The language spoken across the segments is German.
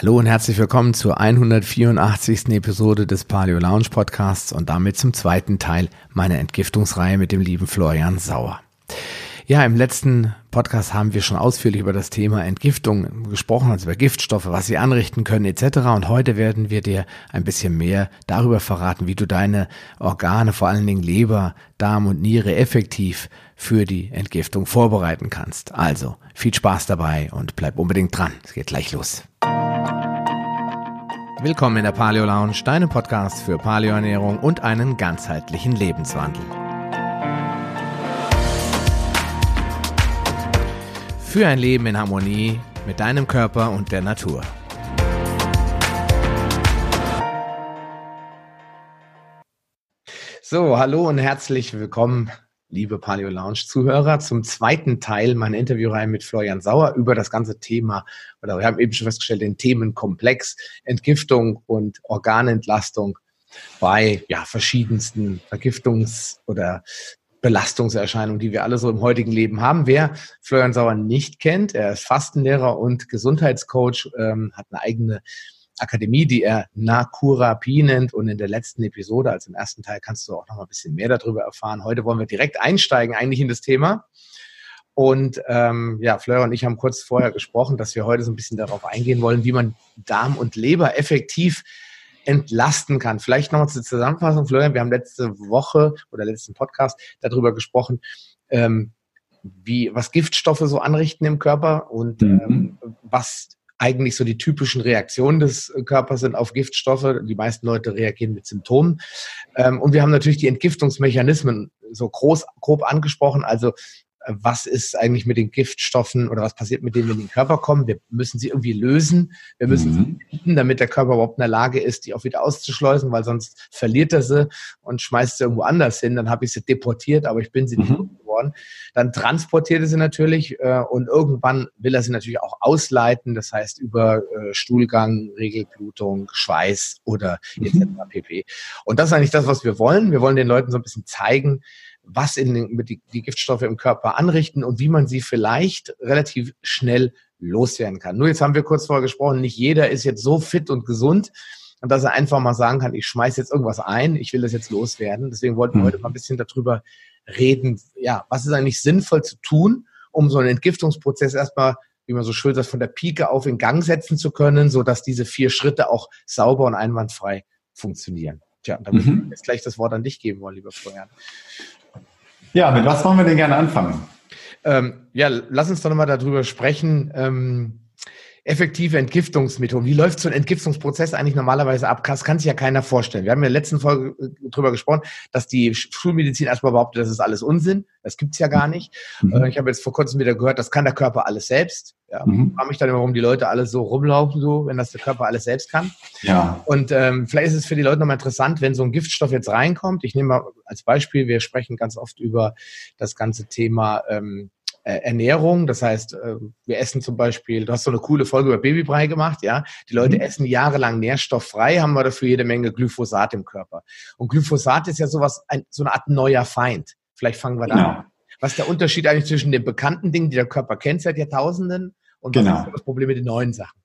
Hallo und herzlich willkommen zur 184. Episode des Paleo Lounge Podcasts und damit zum zweiten Teil meiner Entgiftungsreihe mit dem lieben Florian Sauer. Ja, im letzten Podcast haben wir schon ausführlich über das Thema Entgiftung gesprochen, also über Giftstoffe, was sie anrichten können etc. Und heute werden wir dir ein bisschen mehr darüber verraten, wie du deine Organe, vor allen Dingen Leber, Darm und Niere effektiv für die Entgiftung vorbereiten kannst. Also viel Spaß dabei und bleib unbedingt dran. Es geht gleich los. Willkommen in der Paleo Lounge, deinem Podcast für Paleoernährung und einen ganzheitlichen Lebenswandel. Für ein Leben in Harmonie mit deinem Körper und der Natur. So, hallo und herzlich willkommen liebe Paleo Lounge Zuhörer, zum zweiten Teil meiner Interviewreihe mit Florian Sauer über das ganze Thema, oder wir haben eben schon festgestellt, den Themenkomplex Entgiftung und Organentlastung bei ja, verschiedensten Vergiftungs- oder Belastungserscheinungen, die wir alle so im heutigen Leben haben. Wer Florian Sauer nicht kennt, er ist Fastenlehrer und Gesundheitscoach, ähm, hat eine eigene Akademie, die er Nakurapie nennt. Und in der letzten Episode, also im ersten Teil, kannst du auch noch mal ein bisschen mehr darüber erfahren. Heute wollen wir direkt einsteigen eigentlich in das Thema. Und ähm, ja, Fleur und ich haben kurz vorher gesprochen, dass wir heute so ein bisschen darauf eingehen wollen, wie man Darm und Leber effektiv entlasten kann. Vielleicht nochmal zur Zusammenfassung, Florian, wir haben letzte Woche oder letzten Podcast darüber gesprochen, ähm, wie, was Giftstoffe so anrichten im Körper und mhm. ähm, was eigentlich so die typischen Reaktionen des Körpers sind auf Giftstoffe. Die meisten Leute reagieren mit Symptomen. Ähm, und wir haben natürlich die Entgiftungsmechanismen so groß, grob angesprochen. Also was ist eigentlich mit den Giftstoffen oder was passiert mit denen, wenn die in den Körper kommen. Wir müssen sie irgendwie lösen. Wir müssen mhm. sie finden, damit der Körper überhaupt in der Lage ist, die auch wieder auszuschleusen, weil sonst verliert er sie und schmeißt sie irgendwo anders hin. Dann habe ich sie deportiert, aber ich bin sie nicht geworden. Dann transportiert er sie natürlich äh, und irgendwann will er sie natürlich auch ausleiten, das heißt über äh, Stuhlgang, Regelblutung, Schweiß oder etc. Mhm. pp. Und das ist eigentlich das, was wir wollen. Wir wollen den Leuten so ein bisschen zeigen, was in den, mit die, die Giftstoffe im Körper anrichten und wie man sie vielleicht relativ schnell loswerden kann. Nur jetzt haben wir kurz vorher gesprochen, nicht jeder ist jetzt so fit und gesund, und dass er einfach mal sagen kann, ich schmeiße jetzt irgendwas ein, ich will das jetzt loswerden. Deswegen wollten wir mhm. heute mal ein bisschen darüber reden, ja, was ist eigentlich sinnvoll zu tun, um so einen Entgiftungsprozess erstmal, wie man so schön sagt, von der Pike auf in Gang setzen zu können, so dass diese vier Schritte auch sauber und einwandfrei funktionieren. Tja, da würde mhm. ich jetzt gleich das Wort an dich geben wollen, lieber Florian. Ja, mit was wollen wir denn gerne anfangen? Ähm, ja, lass uns doch nochmal darüber sprechen. Ähm, effektive Entgiftungsmethoden. Wie läuft so ein Entgiftungsprozess eigentlich normalerweise ab? Das kann sich ja keiner vorstellen. Wir haben in der letzten Folge äh, darüber gesprochen, dass die Schulmedizin erstmal behauptet, das ist alles Unsinn. Das gibt's ja gar nicht. Mhm. Äh, ich habe jetzt vor kurzem wieder gehört, das kann der Körper alles selbst. Ja, mhm. frage mich dann immer, warum die Leute alle so rumlaufen, so, wenn das der Körper alles selbst kann. Ja. Und ähm, vielleicht ist es für die Leute nochmal interessant, wenn so ein Giftstoff jetzt reinkommt. Ich nehme mal als Beispiel, wir sprechen ganz oft über das ganze Thema ähm, äh, Ernährung. Das heißt, äh, wir essen zum Beispiel, du hast so eine coole Folge über Babybrei gemacht, ja. Die Leute mhm. essen jahrelang nährstofffrei, haben wir dafür jede Menge Glyphosat im Körper. Und Glyphosat ist ja sowas, ein, so eine Art neuer Feind. Vielleicht fangen wir da genau. an. Was ist der Unterschied eigentlich zwischen den bekannten Dingen, die der Körper kennt seit Jahrtausenden, und genau. was ist das Problem mit den neuen Sachen?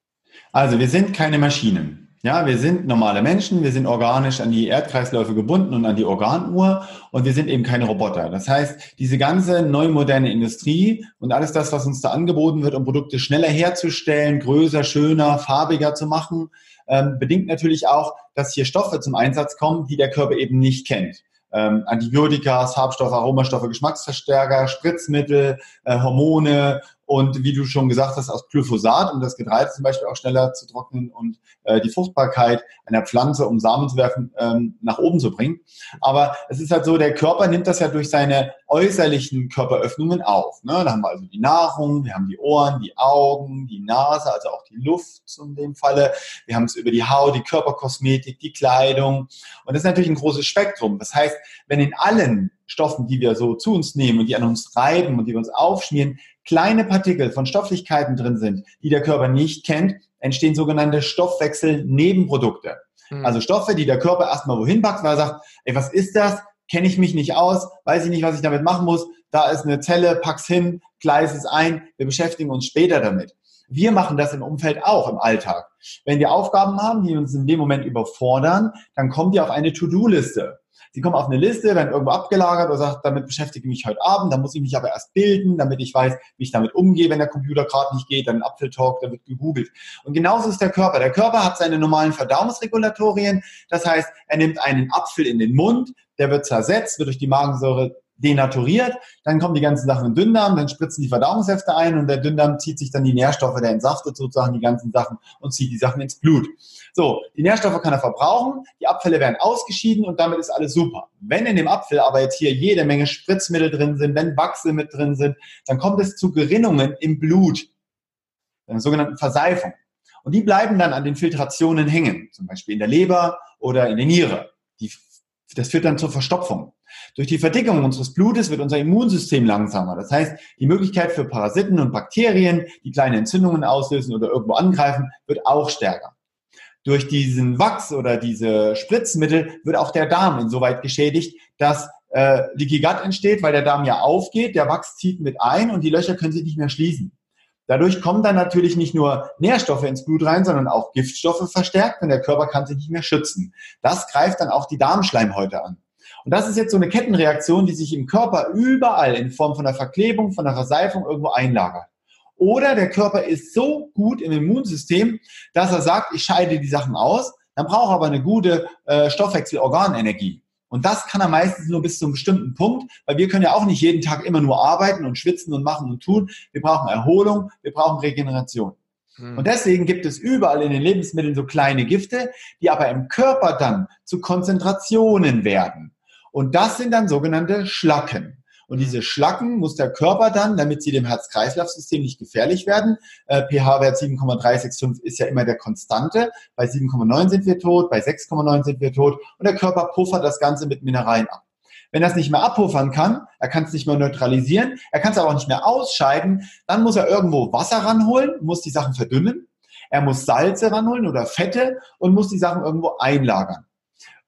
Also wir sind keine Maschinen. Ja, wir sind normale Menschen, wir sind organisch an die Erdkreisläufe gebunden und an die Organuhr und wir sind eben keine Roboter. Das heißt, diese ganze neu moderne Industrie und alles das, was uns da angeboten wird, um Produkte schneller herzustellen, größer, schöner, farbiger zu machen, ähm, bedingt natürlich auch, dass hier Stoffe zum Einsatz kommen, die der Körper eben nicht kennt. Ähm, Antibiotika, Farbstoffe, Aromastoffe, Geschmacksverstärker, Spritzmittel, äh, Hormone und wie du schon gesagt hast, aus Glyphosat, um das Getreide zum Beispiel auch schneller zu trocknen und äh, die Fruchtbarkeit einer Pflanze, um Samen zu werfen, ähm, nach oben zu bringen. Aber es ist halt so, der Körper nimmt das ja durch seine äußerlichen Körperöffnungen auf. Ne? Da haben wir also die Nahrung, wir haben die Ohren, die Augen, die Nase, also auch die Luft in dem Falle. Wir haben es über die Haut, die Körperkosmetik, die Kleidung. Und das ist natürlich ein großes Spektrum. Das heißt, wenn in allen Stoffen, die wir so zu uns nehmen und die an uns reiben und die wir uns aufschmieren, kleine Partikel von Stofflichkeiten drin sind, die der Körper nicht kennt, entstehen sogenannte Stoffwechselnebenprodukte. Mhm. Also Stoffe, die der Körper erstmal wohin packt, weil er sagt, ey, was ist das? Kenne ich mich nicht aus, weiß ich nicht, was ich damit machen muss. Da ist eine Zelle, pack's hin, gleis es ein, wir beschäftigen uns später damit. Wir machen das im Umfeld auch im Alltag. Wenn wir Aufgaben haben, die uns in dem Moment überfordern, dann kommen die auf eine To-Do-Liste. Sie kommen auf eine Liste, werden irgendwo abgelagert oder sagt, damit beschäftige ich mich heute Abend, dann muss ich mich aber erst bilden, damit ich weiß, wie ich damit umgehe, wenn der Computer gerade nicht geht, dann Apfeltalk, da wird gegoogelt. Und genauso ist der Körper. Der Körper hat seine normalen Verdauungsregulatorien. Das heißt, er nimmt einen Apfel in den Mund, der wird zersetzt, wird durch die Magensäure denaturiert, dann kommen die ganzen Sachen in den Dünndarm, dann spritzen die Verdauungssäfte ein und der Dünndarm zieht sich dann die Nährstoffe, der entsaftet sozusagen die ganzen Sachen und zieht die Sachen ins Blut. So, die Nährstoffe kann er verbrauchen, die Abfälle werden ausgeschieden und damit ist alles super. Wenn in dem Apfel aber jetzt hier jede Menge Spritzmittel drin sind, wenn Wachse mit drin sind, dann kommt es zu Gerinnungen im Blut, einer sogenannten Verseifung. Und die bleiben dann an den Filtrationen hängen, zum Beispiel in der Leber oder in der Niere. Die, das führt dann zur Verstopfung. Durch die Verdickung unseres Blutes wird unser Immunsystem langsamer. Das heißt, die Möglichkeit für Parasiten und Bakterien, die kleine Entzündungen auslösen oder irgendwo angreifen, wird auch stärker. Durch diesen Wachs oder diese Spritzmittel wird auch der Darm insoweit geschädigt, dass äh, Leaky Gut entsteht, weil der Darm ja aufgeht, der Wachs zieht mit ein und die Löcher können sich nicht mehr schließen. Dadurch kommen dann natürlich nicht nur Nährstoffe ins Blut rein, sondern auch Giftstoffe verstärkt und der Körper kann sich nicht mehr schützen. Das greift dann auch die Darmschleimhäute an. Und das ist jetzt so eine Kettenreaktion, die sich im Körper überall in Form von einer Verklebung, von einer Verseifung irgendwo einlagert. Oder der Körper ist so gut im Immunsystem, dass er sagt, ich scheide die Sachen aus, dann braucht er aber eine gute äh, Stoffwechselorganenergie. Und das kann er meistens nur bis zu einem bestimmten Punkt, weil wir können ja auch nicht jeden Tag immer nur arbeiten und schwitzen und machen und tun. Wir brauchen Erholung, wir brauchen Regeneration. Hm. Und deswegen gibt es überall in den Lebensmitteln so kleine Gifte, die aber im Körper dann zu Konzentrationen werden. Und das sind dann sogenannte Schlacken. Und diese Schlacken muss der Körper dann, damit sie dem Herz-Kreislauf-System nicht gefährlich werden, äh, pH-Wert 7,365 ist ja immer der Konstante, bei 7,9 sind wir tot, bei 6,9 sind wir tot und der Körper puffert das Ganze mit Mineralien ab. Wenn er es nicht mehr abpuffern kann, er kann es nicht mehr neutralisieren, er kann es aber auch nicht mehr ausscheiden, dann muss er irgendwo Wasser ranholen, muss die Sachen verdünnen, er muss Salze ranholen oder Fette und muss die Sachen irgendwo einlagern.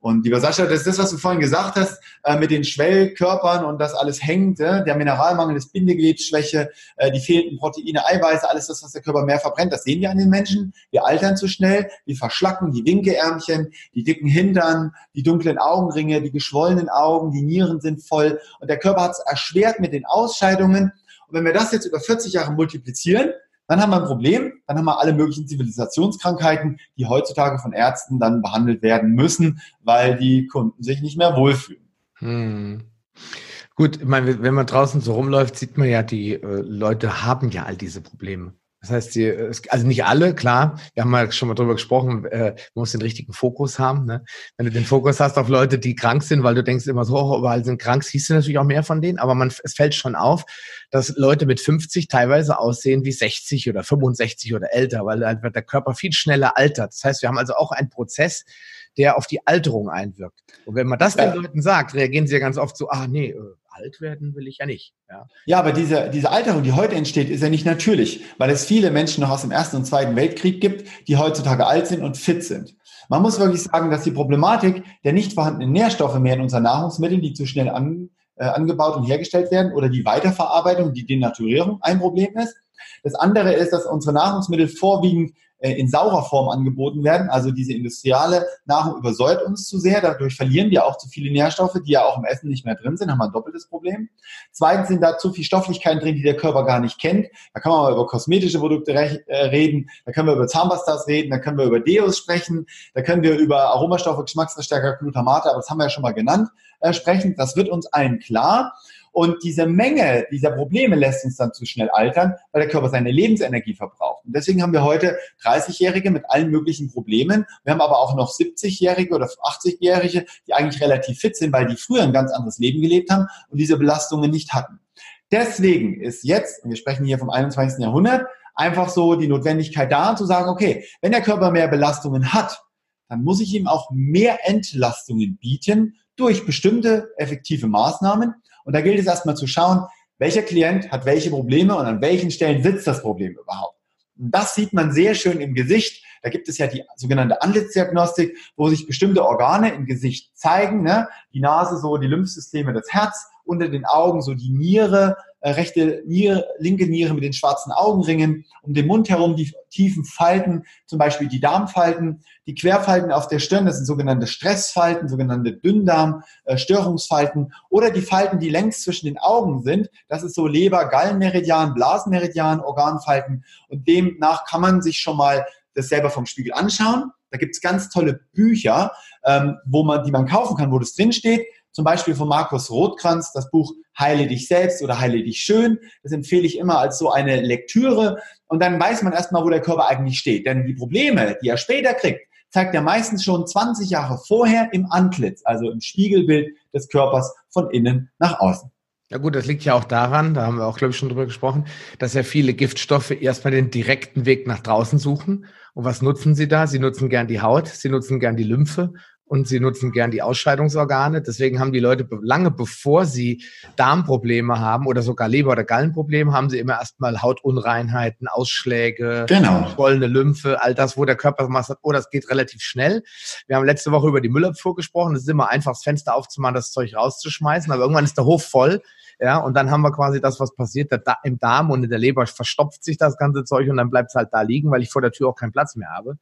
Und lieber Sascha, das ist das, was du vorhin gesagt hast, äh, mit den Schwellkörpern und das alles hängt, äh, der Mineralmangel, das Bindegewebsschwäche, äh, die fehlenden Proteine, Eiweiße, alles das, was der Körper mehr verbrennt, das sehen wir an den Menschen. Wir altern zu schnell, wir verschlacken die Winkeärmchen, die dicken Hintern, die dunklen Augenringe, die geschwollenen Augen, die Nieren sind voll und der Körper hat es erschwert mit den Ausscheidungen. Und wenn wir das jetzt über 40 Jahre multiplizieren, dann haben wir ein Problem, dann haben wir alle möglichen Zivilisationskrankheiten, die heutzutage von Ärzten dann behandelt werden müssen, weil die Kunden sich nicht mehr wohlfühlen. Hm. Gut, ich meine, wenn man draußen so rumläuft, sieht man ja, die äh, Leute haben ja all diese Probleme. Das heißt, die, also nicht alle, klar, wir haben ja schon mal drüber gesprochen, äh, man muss den richtigen Fokus haben. Ne? Wenn du den Fokus hast auf Leute, die krank sind, weil du denkst immer so, oh, überall sind krank, siehst du natürlich auch mehr von denen, aber man, es fällt schon auf, dass Leute mit 50 teilweise aussehen wie 60 oder 65 oder älter, weil halt der Körper viel schneller altert. Das heißt, wir haben also auch einen Prozess, der auf die Alterung einwirkt. Und wenn man das ja. den Leuten sagt, reagieren sie ja ganz oft so, ah nee, äh, alt werden will ich ja nicht. Ja, ja aber diese, diese Alterung, die heute entsteht, ist ja nicht natürlich, weil es viele Menschen noch aus dem Ersten und Zweiten Weltkrieg gibt, die heutzutage alt sind und fit sind. Man muss wirklich sagen, dass die Problematik der nicht vorhandenen Nährstoffe mehr in unseren Nahrungsmitteln, die zu schnell an, äh, angebaut und hergestellt werden, oder die Weiterverarbeitung, die Denaturierung ein Problem ist. Das andere ist, dass unsere Nahrungsmittel vorwiegend in saurer Form angeboten werden. Also diese industriale Nahrung übersäuert uns zu sehr. Dadurch verlieren wir auch zu viele Nährstoffe, die ja auch im Essen nicht mehr drin sind. Haben wir ein doppeltes Problem. Zweitens sind da zu viele Stofflichkeiten drin, die der Körper gar nicht kennt. Da kann man mal über kosmetische Produkte äh, reden. Da können wir über Zahnpastas reden. Da können wir über Deos sprechen. Da können wir über Aromastoffe, Geschmacksverstärker, Glutamate, aber das haben wir ja schon mal genannt, äh, sprechen. Das wird uns allen klar. Und diese Menge dieser Probleme lässt uns dann zu schnell altern, weil der Körper seine Lebensenergie verbraucht. Und deswegen haben wir heute 30-Jährige mit allen möglichen Problemen. Wir haben aber auch noch 70-Jährige oder 80-Jährige, die eigentlich relativ fit sind, weil die früher ein ganz anderes Leben gelebt haben und diese Belastungen nicht hatten. Deswegen ist jetzt, und wir sprechen hier vom 21. Jahrhundert, einfach so die Notwendigkeit da zu sagen, okay, wenn der Körper mehr Belastungen hat, dann muss ich ihm auch mehr Entlastungen bieten durch bestimmte effektive Maßnahmen, und da gilt es erstmal zu schauen, welcher Klient hat welche Probleme und an welchen Stellen sitzt das Problem überhaupt. Und das sieht man sehr schön im Gesicht. Da gibt es ja die sogenannte Antlitzdiagnostik, wo sich bestimmte Organe im Gesicht zeigen. Ne? Die Nase so die Lymphsysteme, das Herz, unter den Augen so die Niere, rechte Niere, linke Niere mit den schwarzen Augenringen, um den Mund herum die tiefen Falten, zum Beispiel die Darmfalten, die Querfalten auf der Stirn, das sind sogenannte Stressfalten, sogenannte Dünndarm, äh, Störungsfalten oder die Falten, die längs zwischen den Augen sind, das ist so Leber, Gallenmeridian, Blasenmeridian, Organfalten und demnach kann man sich schon mal das selber vom Spiegel anschauen. Da gibt es ganz tolle Bücher, ähm, wo man, die man kaufen kann, wo das drinsteht zum Beispiel von Markus Rothkranz, das Buch Heile dich selbst oder Heile dich schön. Das empfehle ich immer als so eine Lektüre. Und dann weiß man erstmal, wo der Körper eigentlich steht. Denn die Probleme, die er später kriegt, zeigt er meistens schon 20 Jahre vorher im Antlitz, also im Spiegelbild des Körpers von innen nach außen. Ja gut, das liegt ja auch daran, da haben wir auch, glaube ich, schon drüber gesprochen, dass ja viele Giftstoffe erstmal den direkten Weg nach draußen suchen. Und was nutzen sie da? Sie nutzen gern die Haut, sie nutzen gern die Lymphe und sie nutzen gern die Ausscheidungsorgane. Deswegen haben die Leute lange bevor sie Darmprobleme haben oder sogar Leber- oder Gallenprobleme, haben sie immer erstmal Hautunreinheiten, Ausschläge, genau. Lymphe, all das, wo der Körper sagt, oh, das geht relativ schnell. Wir haben letzte Woche über die Müllabfuhr gesprochen. Es ist immer einfach, das Fenster aufzumachen, das Zeug rauszuschmeißen, aber irgendwann ist der Hof voll. Ja, und dann haben wir quasi das, was passiert, da im Darm und in der Leber verstopft sich das ganze Zeug und dann bleibt es halt da liegen, weil ich vor der Tür auch keinen Platz mehr habe.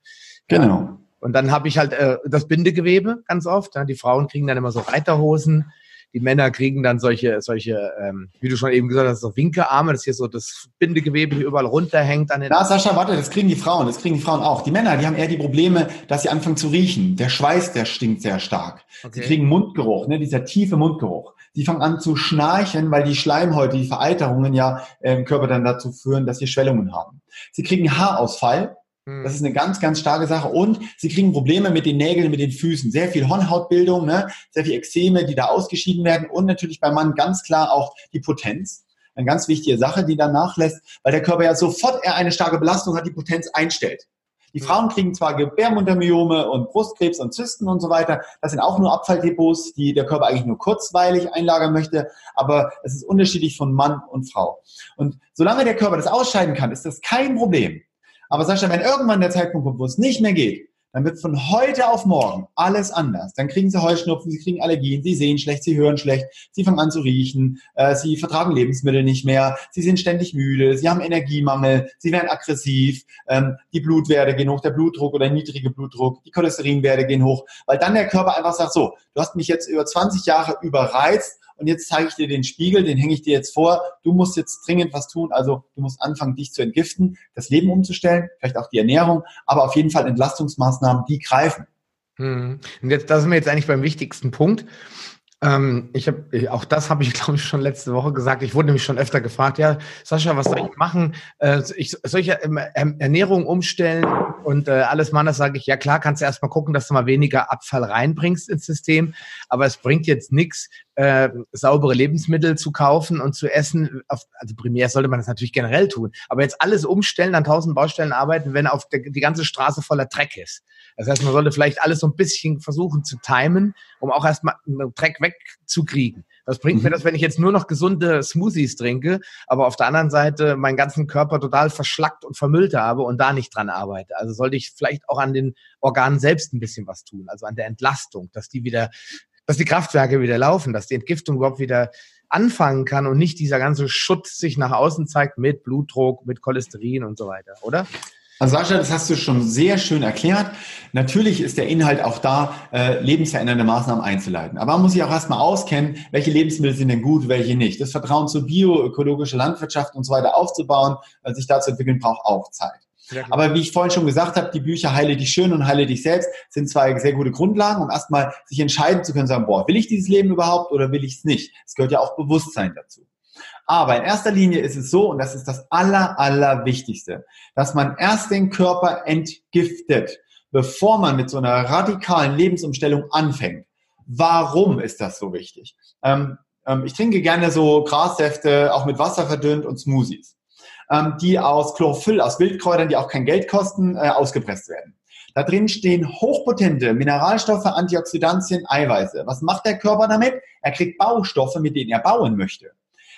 Genau. Ja. Und dann habe ich halt äh, das Bindegewebe ganz oft. Ja. Die Frauen kriegen dann immer so Reiterhosen. Die Männer kriegen dann solche, solche, ähm, wie du schon eben gesagt hast, so Winkearme, dass hier so das Bindegewebe hier überall runterhängt an den. Na, Sascha, warte, das kriegen die Frauen, das kriegen die Frauen auch. Die Männer, die haben eher die Probleme, dass sie anfangen zu riechen. Der Schweiß, der stinkt sehr stark. Okay. Sie kriegen Mundgeruch, ne, dieser tiefe Mundgeruch. Sie fangen an zu schnarchen, weil die Schleimhäute, die Vereiterungen ja im Körper dann dazu führen, dass sie Schwellungen haben. Sie kriegen Haarausfall, das hm. ist eine ganz, ganz starke Sache. Und sie kriegen Probleme mit den Nägeln, mit den Füßen. Sehr viel Hornhautbildung, ne? sehr viel Ekzeme, die da ausgeschieden werden. Und natürlich beim Mann ganz klar auch die Potenz. Eine ganz wichtige Sache, die dann nachlässt, weil der Körper ja sofort er eine starke Belastung hat, die Potenz einstellt. Die hm. Frauen kriegen zwar Gebärmuttermyome und Brustkrebs und Zysten und so weiter. Das sind auch nur Abfalldepots, die der Körper eigentlich nur kurzweilig einlagern möchte. Aber es ist unterschiedlich von Mann und Frau. Und solange der Körper das ausscheiden kann, ist das kein Problem. Aber Sascha, wenn irgendwann der Zeitpunkt kommt, wo es nicht mehr geht, dann wird von heute auf morgen alles anders. Dann kriegen sie Heuschnupfen, sie kriegen Allergien, sie sehen schlecht, sie hören schlecht, sie fangen an zu riechen, äh, sie vertragen Lebensmittel nicht mehr, sie sind ständig müde, sie haben Energiemangel, sie werden aggressiv, ähm, die Blutwerte gehen hoch, der Blutdruck oder niedrige Blutdruck, die Cholesterinwerte gehen hoch, weil dann der Körper einfach sagt, so, du hast mich jetzt über 20 Jahre überreizt und jetzt zeige ich dir den Spiegel, den hänge ich dir jetzt vor. Du musst jetzt dringend was tun. Also du musst anfangen, dich zu entgiften, das Leben umzustellen, vielleicht auch die Ernährung, aber auf jeden Fall Entlastungsmaßnahmen, die greifen. Hm. Und jetzt, da sind wir jetzt eigentlich beim wichtigsten Punkt. Ähm, ich habe auch das habe ich glaube ich schon letzte Woche gesagt. Ich wurde nämlich schon öfter gefragt, ja Sascha, was soll ich machen? Äh, ich, soll ich Ernährung umstellen und äh, alles machen? Das sage ich. Ja klar, kannst du erstmal gucken, dass du mal weniger Abfall reinbringst ins System, aber es bringt jetzt nichts, äh, saubere Lebensmittel zu kaufen und zu essen. Also primär sollte man das natürlich generell tun, aber jetzt alles umstellen, an tausend Baustellen arbeiten, wenn auf der, die ganze Straße voller Dreck ist. Das heißt, man sollte vielleicht alles so ein bisschen versuchen zu timen, um auch erstmal einen Dreck wegzukriegen. Was bringt mhm. mir das, wenn ich jetzt nur noch gesunde Smoothies trinke, aber auf der anderen Seite meinen ganzen Körper total verschlackt und vermüllt habe und da nicht dran arbeite? Also sollte ich vielleicht auch an den Organen selbst ein bisschen was tun, also an der Entlastung, dass die wieder, dass die Kraftwerke wieder laufen, dass die Entgiftung überhaupt wieder anfangen kann und nicht dieser ganze Schutt sich nach außen zeigt mit Blutdruck, mit Cholesterin und so weiter, oder? Also Sascha, das hast du schon sehr schön erklärt. Natürlich ist der Inhalt auch da, äh, lebensverändernde Maßnahmen einzuleiten. Aber man muss sich auch erstmal auskennen, welche Lebensmittel sind denn gut, welche nicht. Das Vertrauen zur bioökologische Landwirtschaft und so weiter aufzubauen, äh, sich da zu entwickeln, braucht auch Zeit. Aber wie ich vorhin schon gesagt habe, die Bücher Heile dich schön und Heile dich selbst sind zwei sehr gute Grundlagen, um erstmal sich entscheiden zu können, sagen, boah, will ich dieses Leben überhaupt oder will ich es nicht? Es gehört ja auch Bewusstsein dazu. Aber in erster Linie ist es so, und das ist das aller, aller Wichtigste, dass man erst den Körper entgiftet, bevor man mit so einer radikalen Lebensumstellung anfängt. Warum ist das so wichtig? Ähm, ähm, ich trinke gerne so Grassäfte, auch mit Wasser verdünnt und Smoothies, ähm, die aus Chlorophyll, aus Wildkräutern, die auch kein Geld kosten, äh, ausgepresst werden. Da drin stehen hochpotente Mineralstoffe, Antioxidantien, Eiweiße. Was macht der Körper damit? Er kriegt Baustoffe, mit denen er bauen möchte.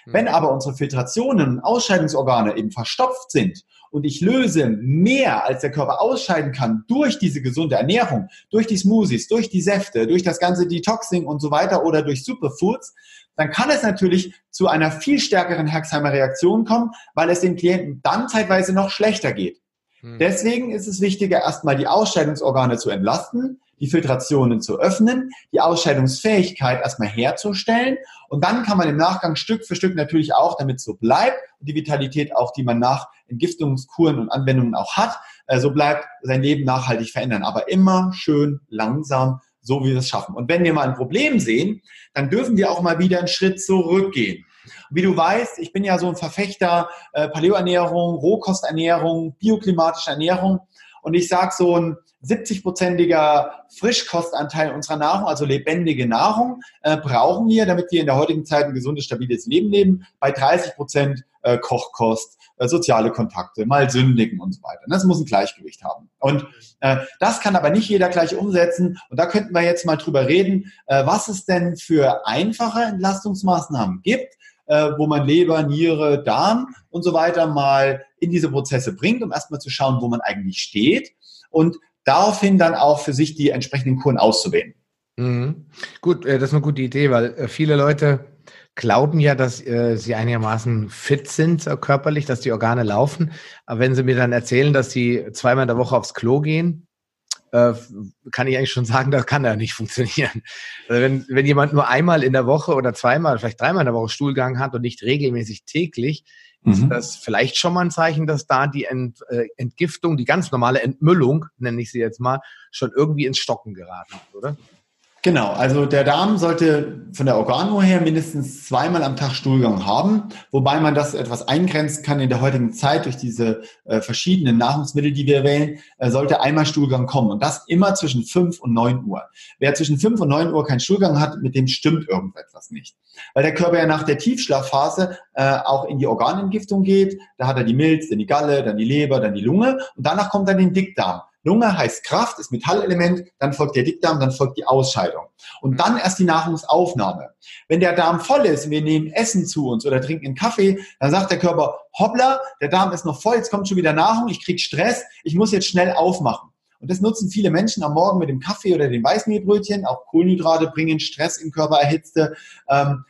Wenn aber unsere Filtrationen und Ausscheidungsorgane eben verstopft sind und ich löse mehr, als der Körper ausscheiden kann, durch diese gesunde Ernährung, durch die Smoothies, durch die Säfte, durch das ganze Detoxing und so weiter oder durch Superfoods, dann kann es natürlich zu einer viel stärkeren Herxheimer-Reaktion kommen, weil es den Klienten dann zeitweise noch schlechter geht. Hm. Deswegen ist es wichtiger, erstmal die Ausscheidungsorgane zu entlasten, die Filtrationen zu öffnen, die Ausscheidungsfähigkeit erstmal herzustellen und dann kann man im Nachgang Stück für Stück natürlich auch, damit so bleibt die Vitalität auch, die man nach Entgiftungskuren und Anwendungen auch hat, äh, so bleibt, sein Leben nachhaltig verändern. Aber immer schön langsam so wie wir es schaffen. Und wenn wir mal ein Problem sehen, dann dürfen wir auch mal wieder einen Schritt zurückgehen. Wie du weißt, ich bin ja so ein Verfechter äh, Paleoernährung, Rohkosternährung, bioklimatische Ernährung. Und ich sage so ein 70-prozentiger Frischkostanteil unserer Nahrung, also lebendige Nahrung, äh, brauchen wir, damit wir in der heutigen Zeit ein gesundes, stabiles Leben leben. Bei 30 Prozent äh, Kochkost, äh, soziale Kontakte, mal sündigen und so weiter. Das muss ein Gleichgewicht haben. Und äh, das kann aber nicht jeder gleich umsetzen. Und da könnten wir jetzt mal drüber reden, äh, was es denn für einfache Entlastungsmaßnahmen gibt, äh, wo man Leber, Niere, Darm und so weiter mal in diese Prozesse bringt, um erstmal zu schauen, wo man eigentlich steht und daraufhin dann auch für sich die entsprechenden Kuren auszuwählen. Mhm. Gut, äh, das ist eine gute Idee, weil äh, viele Leute glauben ja, dass äh, sie einigermaßen fit sind äh, körperlich, dass die Organe laufen. Aber wenn sie mir dann erzählen, dass sie zweimal in der Woche aufs Klo gehen, äh, kann ich eigentlich schon sagen, das kann ja nicht funktionieren. Also wenn, wenn jemand nur einmal in der Woche oder zweimal, vielleicht dreimal in der Woche Stuhlgang hat und nicht regelmäßig täglich, mhm. ist das vielleicht schon mal ein Zeichen, dass da die Ent, äh, Entgiftung, die ganz normale Entmüllung, nenne ich sie jetzt mal, schon irgendwie ins Stocken geraten hat, oder? Genau, also der Darm sollte von der Organuhr her mindestens zweimal am Tag Stuhlgang haben, wobei man das etwas eingrenzen kann in der heutigen Zeit durch diese äh, verschiedenen Nahrungsmittel, die wir wählen, äh, sollte einmal Stuhlgang kommen und das immer zwischen 5 und 9 Uhr. Wer zwischen 5 und 9 Uhr keinen Stuhlgang hat, mit dem stimmt irgendetwas nicht. Weil der Körper ja nach der Tiefschlafphase äh, auch in die Organentgiftung geht, da hat er die Milz, dann die Galle, dann die Leber, dann die Lunge und danach kommt dann den Dickdarm. Lunge heißt Kraft, ist Metallelement, dann folgt der Dickdarm, dann folgt die Ausscheidung. Und dann erst die Nahrungsaufnahme. Wenn der Darm voll ist und wir nehmen Essen zu uns oder trinken einen Kaffee, dann sagt der Körper, hoppla, der Darm ist noch voll, jetzt kommt schon wieder Nahrung, ich krieg Stress, ich muss jetzt schnell aufmachen. Und das nutzen viele Menschen am Morgen mit dem Kaffee oder dem Weißmehlbrötchen. Auch Kohlenhydrate bringen Stress im Körper, erhitzte. Ähm,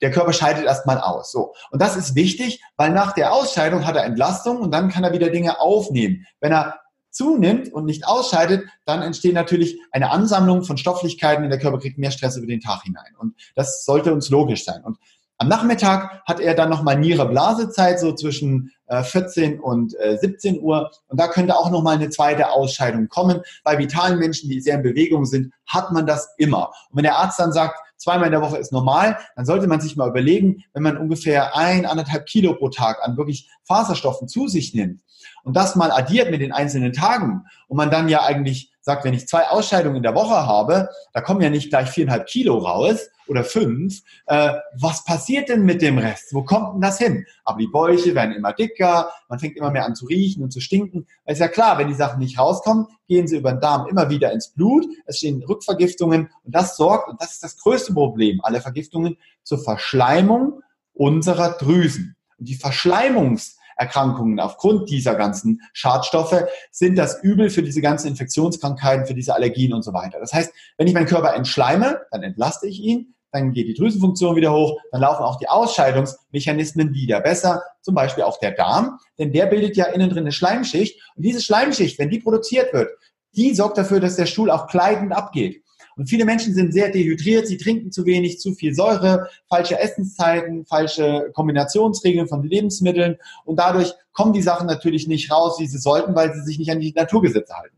der Körper scheidet erstmal aus. So. Und das ist wichtig, weil nach der Ausscheidung hat er Entlastung und dann kann er wieder Dinge aufnehmen. Wenn er zunimmt und nicht ausscheidet, dann entsteht natürlich eine Ansammlung von Stofflichkeiten und der Körper kriegt mehr Stress über den Tag hinein. Und das sollte uns logisch sein. Und am Nachmittag hat er dann nochmal Niere-Blase-Zeit, so zwischen 14 äh, und 17 äh, Uhr. Und da könnte auch nochmal eine zweite Ausscheidung kommen. Bei vitalen Menschen, die sehr in Bewegung sind, hat man das immer. Und wenn der Arzt dann sagt, zweimal in der Woche ist normal, dann sollte man sich mal überlegen, wenn man ungefähr ein, anderthalb Kilo pro Tag an wirklich Faserstoffen zu sich nimmt, und das mal addiert mit den einzelnen Tagen und man dann ja eigentlich sagt, wenn ich zwei Ausscheidungen in der Woche habe, da kommen ja nicht gleich viereinhalb Kilo raus oder fünf. Äh, was passiert denn mit dem Rest? Wo kommt denn das hin? Aber die Bäuche werden immer dicker, man fängt immer mehr an zu riechen und zu stinken. Weil ist ja klar, wenn die Sachen nicht rauskommen, gehen sie über den Darm immer wieder ins Blut. Es stehen Rückvergiftungen und das sorgt, und das ist das größte Problem aller Vergiftungen, zur Verschleimung unserer Drüsen. Und die Verschleimungs Erkrankungen aufgrund dieser ganzen Schadstoffe sind das übel für diese ganzen Infektionskrankheiten, für diese Allergien und so weiter. Das heißt, wenn ich meinen Körper entschleime, dann entlaste ich ihn, dann geht die Drüsenfunktion wieder hoch, dann laufen auch die Ausscheidungsmechanismen wieder besser, zum Beispiel auch der Darm, denn der bildet ja innen drin eine Schleimschicht und diese Schleimschicht, wenn die produziert wird, die sorgt dafür, dass der Stuhl auch kleidend abgeht. Und viele Menschen sind sehr dehydriert, sie trinken zu wenig, zu viel Säure, falsche Essenszeiten, falsche Kombinationsregeln von Lebensmitteln. Und dadurch kommen die Sachen natürlich nicht raus, wie sie sollten, weil sie sich nicht an die Naturgesetze halten.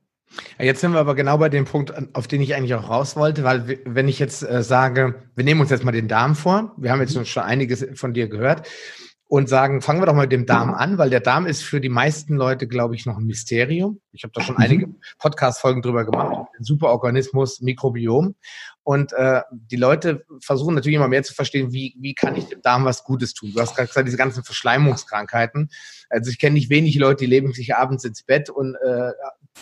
Jetzt sind wir aber genau bei dem Punkt, auf den ich eigentlich auch raus wollte, weil wenn ich jetzt äh, sage, wir nehmen uns jetzt mal den Darm vor, wir haben jetzt schon einiges von dir gehört und sagen, fangen wir doch mal mit dem Darm an, weil der Darm ist für die meisten Leute, glaube ich, noch ein Mysterium. Ich habe da schon mhm. einige Podcast-Folgen drüber gemacht, Superorganismus, Mikrobiom. Und äh, die Leute versuchen natürlich immer mehr zu verstehen, wie, wie kann ich dem Darm was Gutes tun. Du hast gerade gesagt, diese ganzen Verschleimungskrankheiten. Also ich kenne nicht wenig Leute, die legen sich abends ins Bett und äh,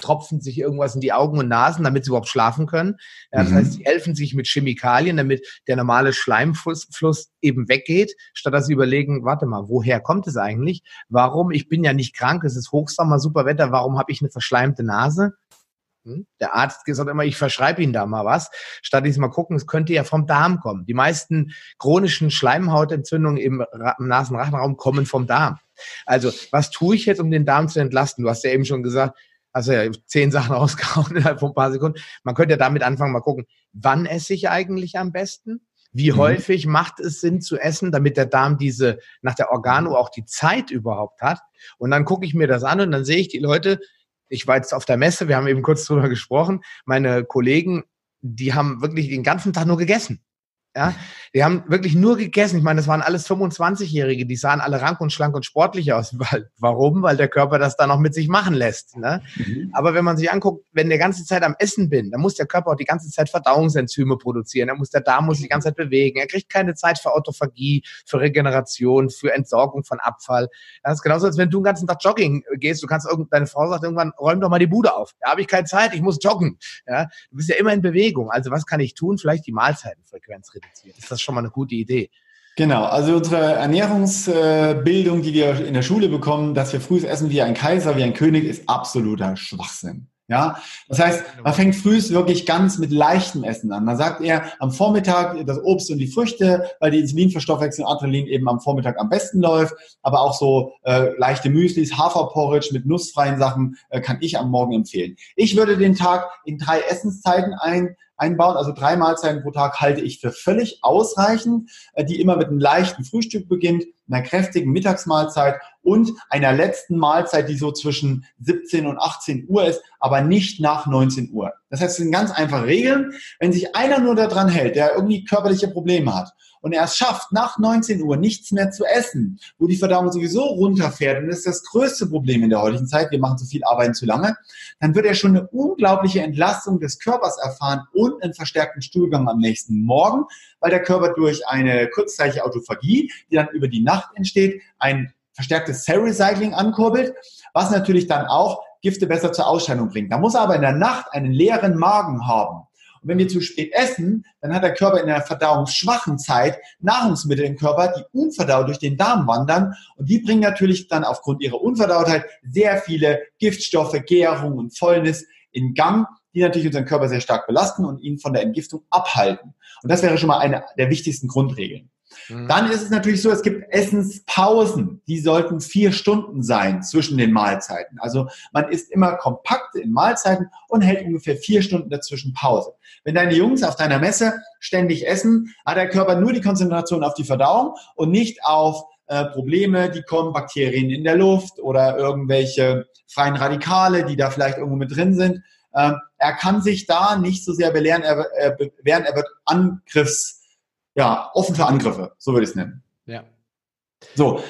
tropfen sich irgendwas in die Augen und Nasen, damit sie überhaupt schlafen können. Ja, das mhm. heißt, sie helfen sich mit Chemikalien, damit der normale Schleimfluss eben weggeht, statt dass sie überlegen, warte mal, woher kommt es eigentlich? Warum? Ich bin ja nicht krank, es ist Hochsommer, super Wetter, warum habe ich eine verschleimte Nase? Hm? Der Arzt gesagt immer, ich verschreibe Ihnen da mal was, statt ich mal gucken, es könnte ja vom Darm kommen. Die meisten chronischen Schleimhautentzündungen im, im Nasenrachenraum kommen vom Darm. Also, was tue ich jetzt, um den Darm zu entlasten? Du hast ja eben schon gesagt, also ja zehn Sachen rausgehauen innerhalb von ein paar Sekunden. Man könnte ja damit anfangen, mal gucken, wann esse ich eigentlich am besten? Wie mhm. häufig macht es Sinn zu essen, damit der Darm diese nach der Organuhr auch die Zeit überhaupt hat? Und dann gucke ich mir das an und dann sehe ich die Leute, ich war jetzt auf der Messe, wir haben eben kurz drüber gesprochen, meine Kollegen, die haben wirklich den ganzen Tag nur gegessen. Ja, die haben wirklich nur gegessen. Ich meine, das waren alles 25-Jährige, die sahen alle rank und schlank und sportlich aus. Weil, warum? Weil der Körper das dann noch mit sich machen lässt. Ne? Mhm. Aber wenn man sich anguckt, wenn der ganze Zeit am Essen bin, dann muss der Körper auch die ganze Zeit Verdauungsenzyme produzieren. Dann muss der Darm muss die ganze Zeit bewegen. Er kriegt keine Zeit für Autophagie, für Regeneration, für Entsorgung von Abfall. Das ist genauso, als wenn du den ganzen Tag Jogging gehst. Du kannst deine Frau sagt irgendwann, räum doch mal die Bude auf. Da habe ich keine Zeit, ich muss joggen. Ja? Du bist ja immer in Bewegung. Also was kann ich tun? Vielleicht die Mahlzeitenfrequenz reduzieren. Ist schon mal eine gute Idee? Genau, also unsere Ernährungsbildung, die wir in der Schule bekommen, dass wir früh essen wie ein Kaiser, wie ein König, ist absoluter Schwachsinn. Ja, das heißt, man fängt früh wirklich ganz mit leichtem Essen an. Man sagt eher am Vormittag das Obst und die Früchte, weil die Insulinverstoffwechslung Adrenalin eben am Vormittag am besten läuft. Aber auch so äh, leichte Müslis, Haferporridge mit nussfreien Sachen äh, kann ich am Morgen empfehlen. Ich würde den Tag in drei Essenszeiten ein einbauen. Also drei Mahlzeiten pro Tag halte ich für völlig ausreichend, äh, die immer mit einem leichten Frühstück beginnt, einer kräftigen Mittagsmahlzeit und einer letzten Mahlzeit, die so zwischen 17 und 18 Uhr ist, aber nicht nach 19 Uhr. Das heißt, es sind ganz einfache Regeln. Wenn sich einer nur daran hält, der irgendwie körperliche Probleme hat und er es schafft, nach 19 Uhr nichts mehr zu essen, wo die Verdauung sowieso runterfährt, und das ist das größte Problem in der heutigen Zeit, wir machen zu viel Arbeiten zu lange, dann wird er schon eine unglaubliche Entlastung des Körpers erfahren und einen verstärkten Stuhlgang am nächsten Morgen, weil der Körper durch eine kurzzeitige Autophagie, die dann über die Nacht entsteht, ein verstärktes Cell Recycling ankurbelt, was natürlich dann auch Gifte besser zur Ausscheidung bringt. Da muss er aber in der Nacht einen leeren Magen haben. Und wenn wir zu spät essen, dann hat der Körper in der verdauungsschwachen Zeit Nahrungsmittel im Körper, die unverdaut durch den Darm wandern. Und die bringen natürlich dann aufgrund ihrer Unverdautheit sehr viele Giftstoffe, Gärung und Fäulnis in Gang, die natürlich unseren Körper sehr stark belasten und ihn von der Entgiftung abhalten. Und das wäre schon mal eine der wichtigsten Grundregeln. Mhm. Dann ist es natürlich so, es gibt Essenspausen. Die sollten vier Stunden sein zwischen den Mahlzeiten. Also man isst immer kompakt in Mahlzeiten und hält ungefähr vier Stunden dazwischen Pause. Wenn deine Jungs auf deiner Messe ständig essen, hat der Körper nur die Konzentration auf die Verdauung und nicht auf äh, Probleme, die kommen, Bakterien in der Luft oder irgendwelche freien Radikale, die da vielleicht irgendwo mit drin sind. Ähm, er kann sich da nicht so sehr belehren, er, er, bewähren, er wird Angriffs ja, offen für Angriffe, so würde ich es nennen. Ja. So,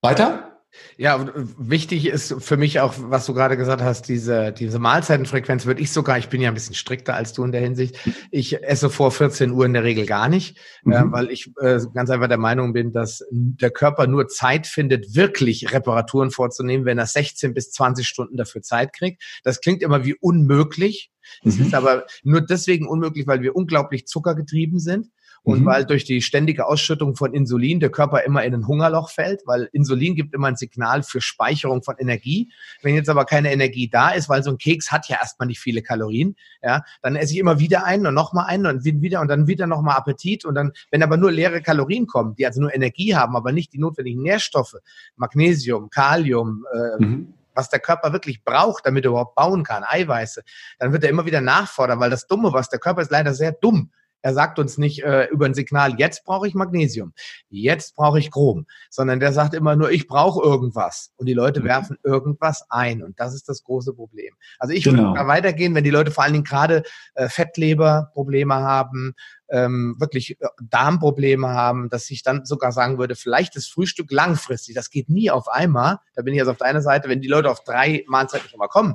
weiter? Ja, wichtig ist für mich auch, was du gerade gesagt hast, diese, diese Mahlzeitenfrequenz würde ich sogar, ich bin ja ein bisschen strikter als du in der Hinsicht, ich esse vor 14 Uhr in der Regel gar nicht, mhm. äh, weil ich äh, ganz einfach der Meinung bin, dass der Körper nur Zeit findet, wirklich Reparaturen vorzunehmen, wenn er 16 bis 20 Stunden dafür Zeit kriegt. Das klingt immer wie unmöglich. Es mhm. ist aber nur deswegen unmöglich, weil wir unglaublich zuckergetrieben sind. Und mhm. weil durch die ständige Ausschüttung von Insulin der Körper immer in ein Hungerloch fällt, weil Insulin gibt immer ein Signal für Speicherung von Energie. Wenn jetzt aber keine Energie da ist, weil so ein Keks hat ja erstmal nicht viele Kalorien, ja, dann esse ich immer wieder einen und nochmal einen und wieder und dann wieder nochmal Appetit und dann, wenn aber nur leere Kalorien kommen, die also nur Energie haben, aber nicht die notwendigen Nährstoffe, Magnesium, Kalium, äh, mhm was der Körper wirklich braucht, damit er überhaupt bauen kann, Eiweiße, dann wird er immer wieder nachfordern, weil das Dumme, was der Körper ist leider sehr dumm. Er sagt uns nicht äh, über ein Signal, jetzt brauche ich Magnesium, jetzt brauche ich Chrom, sondern der sagt immer nur, ich brauche irgendwas. Und die Leute mhm. werfen irgendwas ein. Und das ist das große Problem. Also ich genau. würde da weitergehen, wenn die Leute vor allen Dingen gerade äh, Fettleberprobleme haben, ähm, wirklich äh, Darmprobleme haben, dass ich dann sogar sagen würde, vielleicht das Frühstück langfristig, das geht nie auf einmal. Da bin ich also auf der einen Seite, wenn die Leute auf drei Mahlzeiten schon mal kommen,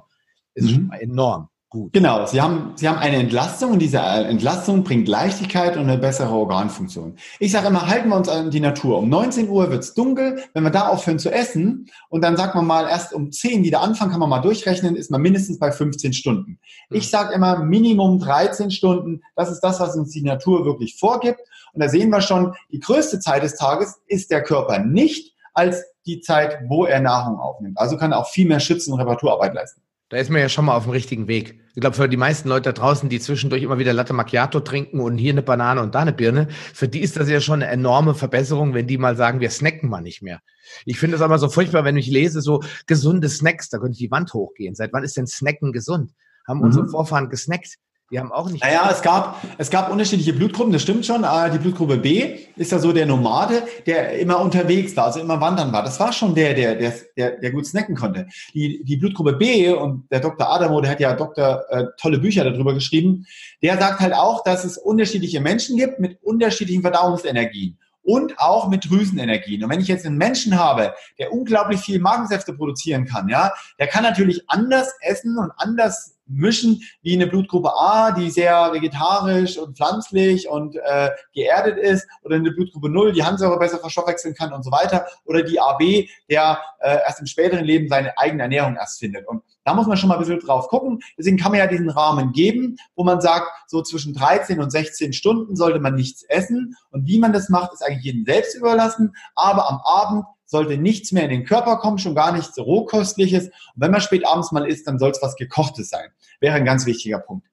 ist mhm. schon mal enorm. Gut. Genau, Sie haben, Sie haben eine Entlastung und diese Entlastung bringt Leichtigkeit und eine bessere Organfunktion. Ich sage immer, halten wir uns an die Natur. Um 19 Uhr wird's dunkel, wenn wir da aufhören zu essen und dann sagt man mal erst um 10 wieder anfangen, kann man mal durchrechnen, ist man mindestens bei 15 Stunden. Ich hm. sage immer Minimum 13 Stunden, das ist das, was uns die Natur wirklich vorgibt. Und da sehen wir schon, die größte Zeit des Tages ist der Körper nicht als die Zeit, wo er Nahrung aufnimmt. Also kann er auch viel mehr Schützen- und Reparaturarbeit leisten. Da ist man ja schon mal auf dem richtigen Weg. Ich glaube, für die meisten Leute da draußen, die zwischendurch immer wieder Latte Macchiato trinken und hier eine Banane und da eine Birne, für die ist das ja schon eine enorme Verbesserung, wenn die mal sagen, wir snacken mal nicht mehr. Ich finde es aber so furchtbar, wenn ich lese, so gesunde Snacks, da könnte ich die Wand hochgehen. Seit wann ist denn Snacken gesund? Haben mhm. unsere Vorfahren gesnackt? Die haben auch nicht. Naja, es gab, es gab unterschiedliche Blutgruppen, das stimmt schon. Ah, die Blutgruppe B ist ja so der Nomade, der immer unterwegs war, also immer wandern war. Das war schon der, der, der, der, der gut snacken konnte. Die, die Blutgruppe B und der Dr. Adamo, der hat ja Doktor, äh, tolle Bücher darüber geschrieben, der sagt halt auch, dass es unterschiedliche Menschen gibt mit unterschiedlichen Verdauungsenergien und auch mit Drüsenenergien. Und wenn ich jetzt einen Menschen habe, der unglaublich viel Magensäfte produzieren kann, ja, der kann natürlich anders essen und anders mischen wie eine Blutgruppe A, die sehr vegetarisch und pflanzlich und äh, geerdet ist, oder eine Blutgruppe 0, die Harnsäure besser verstoffwechseln kann und so weiter, oder die AB, der äh, erst im späteren Leben seine eigene Ernährung erst findet. Und da muss man schon mal ein bisschen drauf gucken. Deswegen kann man ja diesen Rahmen geben, wo man sagt, so zwischen 13 und 16 Stunden sollte man nichts essen. Und wie man das macht, ist eigentlich jedem selbst überlassen. Aber am Abend sollte nichts mehr in den Körper kommen, schon gar nichts Rohkostliches. Und wenn man spät abends mal isst, dann soll es was Gekochtes sein. Wäre ein ganz wichtiger Punkt.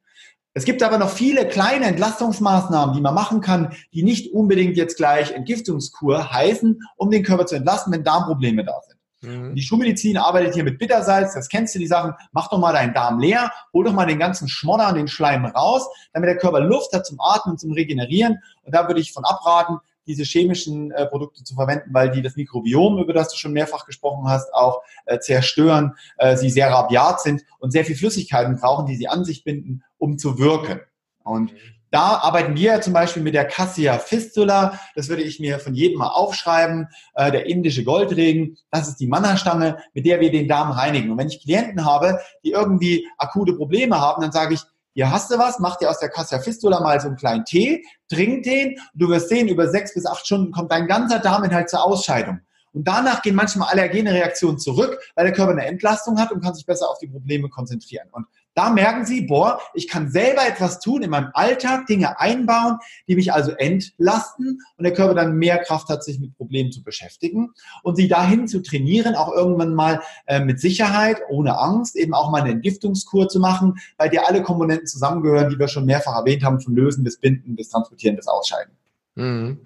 Es gibt aber noch viele kleine Entlastungsmaßnahmen, die man machen kann, die nicht unbedingt jetzt gleich Entgiftungskur heißen, um den Körper zu entlasten, wenn Darmprobleme da sind. Mhm. Die Schulmedizin arbeitet hier mit Bittersalz, das kennst du, die Sachen, mach doch mal deinen Darm leer, hol doch mal den ganzen Schmodder und den Schleim raus, damit der Körper Luft hat zum Atmen, zum Regenerieren. Und da würde ich von abraten, diese chemischen äh, Produkte zu verwenden, weil die das Mikrobiom, über das du schon mehrfach gesprochen hast, auch äh, zerstören, äh, sie sehr rabiat sind und sehr viel Flüssigkeiten brauchen, die sie an sich binden, um zu wirken. Und da arbeiten wir zum Beispiel mit der Cassia Fistula. Das würde ich mir von jedem mal aufschreiben. Äh, der indische Goldregen, das ist die Mannerstange, mit der wir den Darm reinigen. Und wenn ich Klienten habe, die irgendwie akute Probleme haben, dann sage ich, hier hast du was, mach dir aus der Cassia Fistula mal so einen kleinen Tee, trink den, du wirst sehen, über sechs bis acht Stunden kommt dein ganzer Darminhalt zur Ausscheidung. Und danach gehen manchmal allergene Reaktionen zurück, weil der Körper eine Entlastung hat und kann sich besser auf die Probleme konzentrieren. Und da merken Sie, boah, ich kann selber etwas tun in meinem Alltag, Dinge einbauen, die mich also entlasten und der Körper dann mehr Kraft hat, sich mit Problemen zu beschäftigen und Sie dahin zu trainieren, auch irgendwann mal äh, mit Sicherheit, ohne Angst, eben auch mal eine Entgiftungskur zu machen, bei der alle Komponenten zusammengehören, die wir schon mehrfach erwähnt haben, von Lösen bis Binden bis Transportieren bis Ausscheiden. Mhm.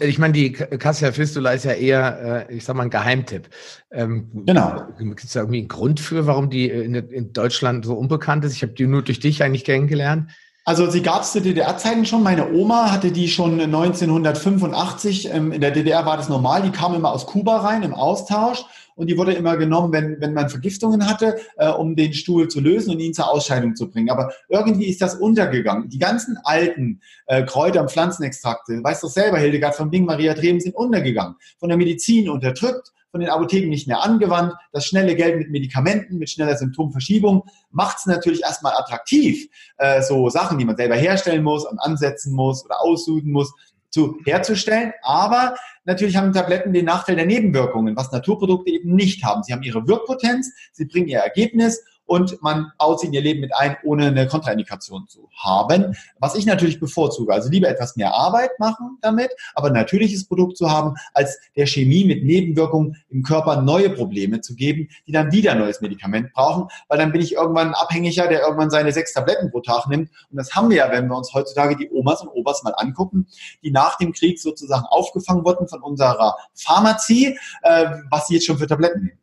Ich meine, die Cassia Fistula ist ja eher, äh, ich sag mal, ein Geheimtipp. Ähm, genau. Gibt es da irgendwie einen Grund für, warum die in, Deutschland so unbekannt ist? Ich habe die nur durch dich eigentlich kennengelernt. Also sie gab es zu DDR-Zeiten schon. Meine Oma hatte die schon 1985. Ähm, in der DDR war das normal. Die kam immer aus Kuba rein im Austausch und die wurde immer genommen, wenn, wenn man Vergiftungen hatte, äh, um den Stuhl zu lösen und ihn zur Ausscheidung zu bringen. Aber irgendwie ist das untergegangen. Die ganzen alten äh, Kräuter- und Pflanzenextrakte, weißt du selber, Hildegard von Bing, Maria Treven, sind untergegangen. Von der Medizin unterdrückt, von den Apotheken nicht mehr angewandt. Das schnelle Geld mit Medikamenten, mit schneller Symptomverschiebung macht es natürlich erstmal attraktiv, äh, so Sachen, die man selber herstellen muss und ansetzen muss oder aussuden muss, zu herzustellen. Aber natürlich haben Tabletten den Nachteil der Nebenwirkungen, was Naturprodukte eben nicht haben. Sie haben ihre Wirkpotenz, sie bringen ihr Ergebnis und man baut sie in ihr Leben mit ein, ohne eine Kontraindikation zu haben. Was ich natürlich bevorzuge. Also lieber etwas mehr Arbeit machen damit, aber ein natürliches Produkt zu haben, als der Chemie mit Nebenwirkungen im Körper neue Probleme zu geben, die dann wieder ein neues Medikament brauchen, weil dann bin ich irgendwann ein Abhängiger, der irgendwann seine sechs Tabletten pro Tag nimmt. Und das haben wir ja, wenn wir uns heutzutage die Omas und Opas mal angucken, die nach dem Krieg sozusagen aufgefangen wurden von unserer Pharmazie, äh, was sie jetzt schon für Tabletten nehmen.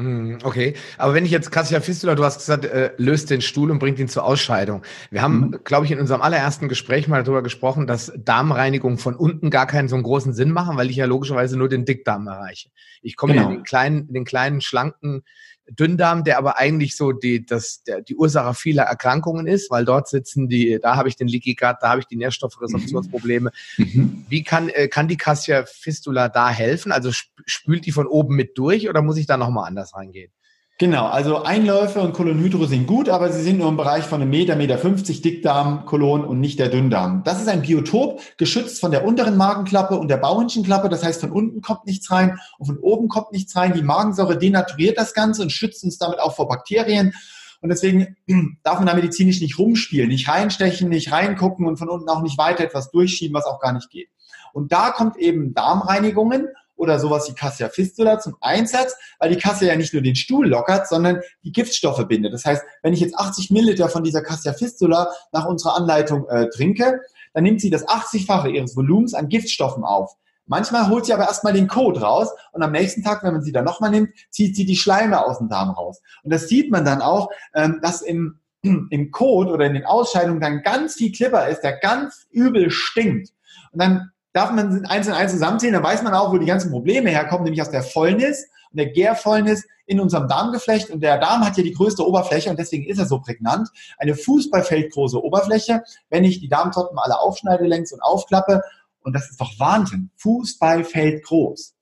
Hm, okay, aber wenn ich jetzt Cassia Fistula, du hast gesagt, äh, löst den Stuhl und bringt ihn zur Ausscheidung. Wir haben, mhm. glaube ich, in unserem allerersten Gespräch mal darüber gesprochen, dass Darmreinigung von unten gar keinen so einen großen Sinn machen, weil ich ja logischerweise nur den Dickdarm erreiche. Ich komme genau. in den kleinen, in den kleinen, schlanken Dünndarm, der aber eigentlich so die, das, der, die Ursache vieler Erkrankungen ist, weil dort sitzen die, da habe ich den Leaky Gut, da habe ich die Nährstoffresorptionsprobleme. Mhm. Wie kann, äh, kann die Cassia Fistula da helfen? Also spült die von oben mit durch oder muss ich da nochmal anders reingehen? Genau, also Einläufe und Kolonhydro sind gut, aber sie sind nur im Bereich von einem Meter, Meter 50 Dickdarm, Kolon und nicht der Dünndarm. Das ist ein Biotop, geschützt von der unteren Magenklappe und der Bauchenklappe. Das heißt, von unten kommt nichts rein und von oben kommt nichts rein. Die Magensäure denaturiert das Ganze und schützt uns damit auch vor Bakterien. Und deswegen darf man da medizinisch nicht rumspielen, nicht reinstechen, nicht reingucken und von unten auch nicht weiter etwas durchschieben, was auch gar nicht geht. Und da kommt eben Darmreinigungen oder sowas wie Cassia Fistula zum Einsatz, weil die Cassia ja nicht nur den Stuhl lockert, sondern die Giftstoffe bindet. Das heißt, wenn ich jetzt 80 Milliliter von dieser Cassia Fistula nach unserer Anleitung äh, trinke, dann nimmt sie das 80-fache ihres Volumens an Giftstoffen auf. Manchmal holt sie aber erstmal den Code raus und am nächsten Tag, wenn man sie dann nochmal nimmt, zieht sie die Schleime aus dem Darm raus. Und das sieht man dann auch, ähm, dass im, im Code oder in den Ausscheidungen dann ganz viel Klipper ist, der ganz übel stinkt. Und dann darf man eins und eins zusammenzählen, dann weiß man auch, wo die ganzen Probleme herkommen, nämlich aus der Fäulnis und der Gärfäulnis in unserem Darmgeflecht. Und der Darm hat ja die größte Oberfläche und deswegen ist er so prägnant. Eine Fußballfeldgroße Oberfläche, wenn ich die Darmtoppen alle aufschneide längs und aufklappe. Und das ist doch Wahnsinn. Fußballfeld groß.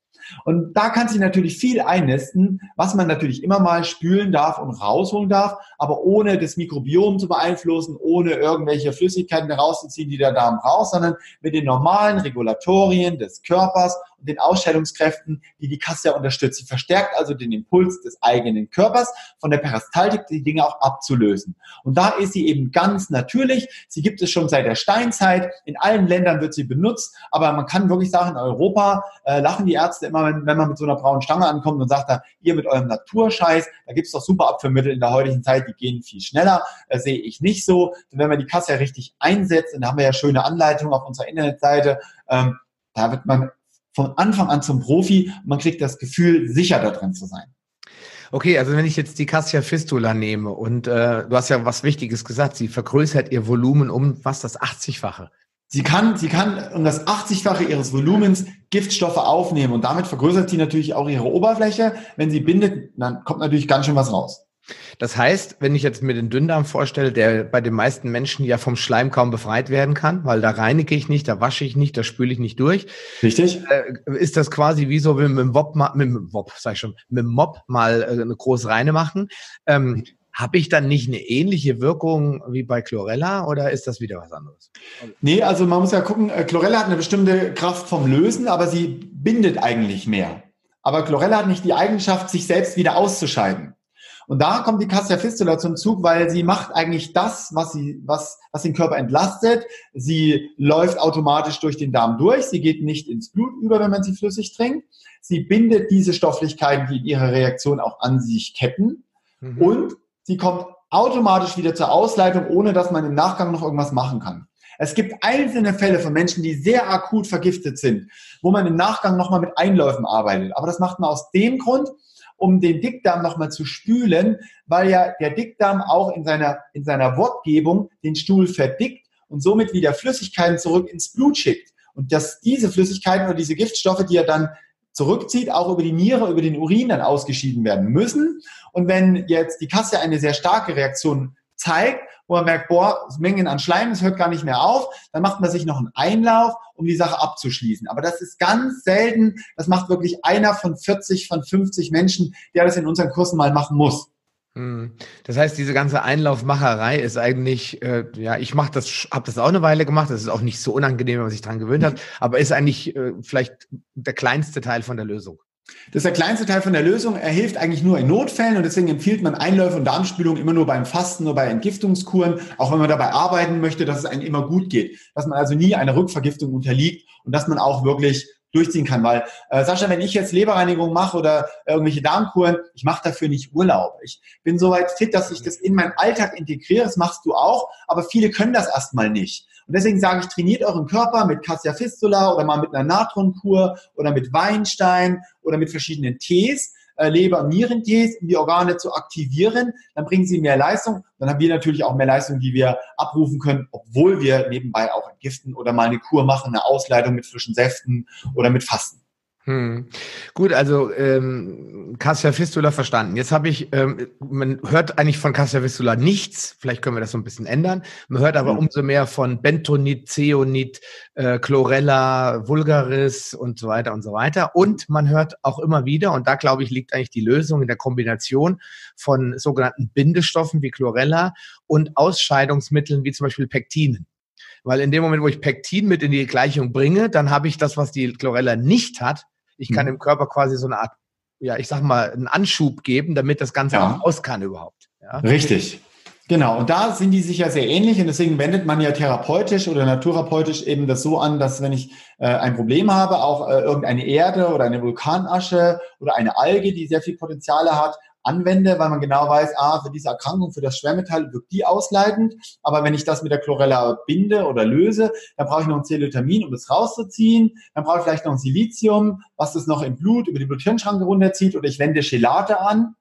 Und da kann sich natürlich viel einnisten, was man natürlich immer mal spülen darf und rausholen darf, aber ohne das Mikrobiom zu beeinflussen, ohne irgendwelche Flüssigkeiten herauszuziehen, die der Darm braucht, sondern mit den normalen Regulatorien des Körpers und den Ausscheidungskräften, die die Kasse unterstützt. Sie verstärkt also den Impuls des eigenen Körpers, von der Peristaltik die Dinge auch abzulösen. Und da ist sie eben ganz natürlich. Sie gibt es schon seit der Steinzeit. In allen Ländern wird sie benutzt, aber man kann wirklich sagen, in Europa äh, lachen die Ärzte immer, wenn, wenn man mit so einer braunen Stange ankommt und sagt, da, ihr mit eurem Naturscheiß, da gibt es doch super Abführmittel in der heutigen Zeit, die gehen viel schneller, äh, sehe ich nicht so. Und wenn man die Kasse richtig einsetzt, und da haben wir ja schöne Anleitungen auf unserer Internetseite, ähm, da wird man von Anfang an zum Profi. Man kriegt das Gefühl, sicher da drin zu sein. Okay, also wenn ich jetzt die Cassia Fistula nehme und äh, du hast ja was Wichtiges gesagt, sie vergrößert ihr Volumen um was das 80-fache. Sie kann, sie kann um das 80-fache ihres Volumens Giftstoffe aufnehmen und damit vergrößert sie natürlich auch ihre Oberfläche. Wenn sie bindet, dann kommt natürlich ganz schön was raus. Das heißt, wenn ich jetzt mir den Dünndarm vorstelle, der bei den meisten Menschen ja vom Schleim kaum befreit werden kann, weil da reinige ich nicht, da wasche ich nicht, da spüle ich nicht durch. Richtig. Äh, ist das quasi wie so mit dem Wop, mit dem Wop, sag ich schon, mit dem Mob mal äh, eine große Reine machen. Ähm, habe ich dann nicht eine ähnliche Wirkung wie bei Chlorella oder ist das wieder was anderes? Nee, also man muss ja gucken, äh, Chlorella hat eine bestimmte Kraft vom Lösen, aber sie bindet eigentlich mehr. Aber Chlorella hat nicht die Eigenschaft, sich selbst wieder auszuscheiden. Und da kommt die Cassia Fistula zum Zug, weil sie macht eigentlich das, was sie, was, was den Körper entlastet. Sie läuft automatisch durch den Darm durch. Sie geht nicht ins Blut über, wenn man sie flüssig trinkt. Sie bindet diese Stofflichkeiten, die in ihrer Reaktion auch an sich ketten. Mhm. Und sie kommt automatisch wieder zur Ausleitung, ohne dass man im Nachgang noch irgendwas machen kann. Es gibt einzelne Fälle von Menschen, die sehr akut vergiftet sind, wo man im Nachgang nochmal mit Einläufen arbeitet. Aber das macht man aus dem Grund, um den Dickdarm nochmal zu spülen, weil ja der Dickdarm auch in seiner, in seiner Wortgebung den Stuhl verdickt und somit wieder Flüssigkeiten zurück ins Blut schickt. Und dass diese Flüssigkeiten oder diese Giftstoffe, die er dann zurückzieht, auch über die Niere, über den Urin dann ausgeschieden werden müssen. Und wenn jetzt die Kasse eine sehr starke Reaktion zeigt, wo man merkt, boah, Mengen an Schleim, es hört gar nicht mehr auf, dann macht man sich noch einen Einlauf, um die Sache abzuschließen. Aber das ist ganz selten, das macht wirklich einer von 40, von 50 Menschen, der das in unseren Kursen mal machen muss. Hm. Das heißt, diese ganze Einlaufmacherei ist eigentlich, äh, ja, ich mache das, habe das auch eine Weile gemacht. Das ist auch nicht so unangenehm, wenn man sich dran gewöhnt hat, aber ist eigentlich äh, vielleicht der kleinste Teil von der Lösung. Das ist der kleinste Teil von der Lösung. Er hilft eigentlich nur in Notfällen und deswegen empfiehlt man Einläufe und Darmspülung immer nur beim Fasten oder bei Entgiftungskuren, auch wenn man dabei arbeiten möchte, dass es einem immer gut geht, dass man also nie einer Rückvergiftung unterliegt und dass man auch wirklich durchziehen kann. Weil, äh, Sascha, wenn ich jetzt Leberreinigung mache oder irgendwelche Darmkuren, ich mache dafür nicht Urlaub. Ich bin soweit fit, dass ich das in meinen Alltag integriere. Das machst du auch, aber viele können das erstmal nicht. Und deswegen sage ich, trainiert euren Körper mit Cassia Fistula oder mal mit einer Natronkur oder mit Weinstein oder mit verschiedenen Tees, äh, Leber- und Nierentees, um die Organe zu aktivieren. Dann bringen sie mehr Leistung. Dann haben wir natürlich auch mehr Leistung, die wir abrufen können, obwohl wir nebenbei auch entgiften oder mal eine Kur machen, eine Ausleitung mit frischen Säften oder mit Fasten. Hm. Gut, also ähm, Cassia Fistula verstanden. Jetzt habe ich, ähm, man hört eigentlich von Cassia Fistula nichts, vielleicht können wir das so ein bisschen ändern. Man hört aber mhm. umso mehr von Bentonit, Zeonit, äh, Chlorella, Vulgaris und so weiter und so weiter. Und man hört auch immer wieder, und da glaube ich, liegt eigentlich die Lösung in der Kombination von sogenannten Bindestoffen wie Chlorella und Ausscheidungsmitteln wie zum Beispiel Pektinen. Weil in dem Moment, wo ich Pektin mit in die Gleichung bringe, dann habe ich das, was die Chlorella nicht hat, ich kann mhm. dem Körper quasi so eine Art, ja, ich sag mal, einen Anschub geben, damit das Ganze ja. auch aus kann überhaupt. Ja? Richtig. Genau, und da sind die sich ja sehr ähnlich und deswegen wendet man ja therapeutisch oder naturtherapeutisch eben das so an, dass wenn ich äh, ein Problem habe, auch äh, irgendeine Erde oder eine Vulkanasche oder eine Alge, die sehr viel Potenziale hat, anwende, weil man genau weiß, ah, für diese Erkrankung, für das Schwermetall wirkt die ausleitend. Aber wenn ich das mit der Chlorella binde oder löse, dann brauche ich noch ein Cellotamin, um das rauszuziehen. Dann brauche ich vielleicht noch ein Silizium, was das noch im Blut über die Bluthirnschranke runterzieht. Oder ich wende Chelate an.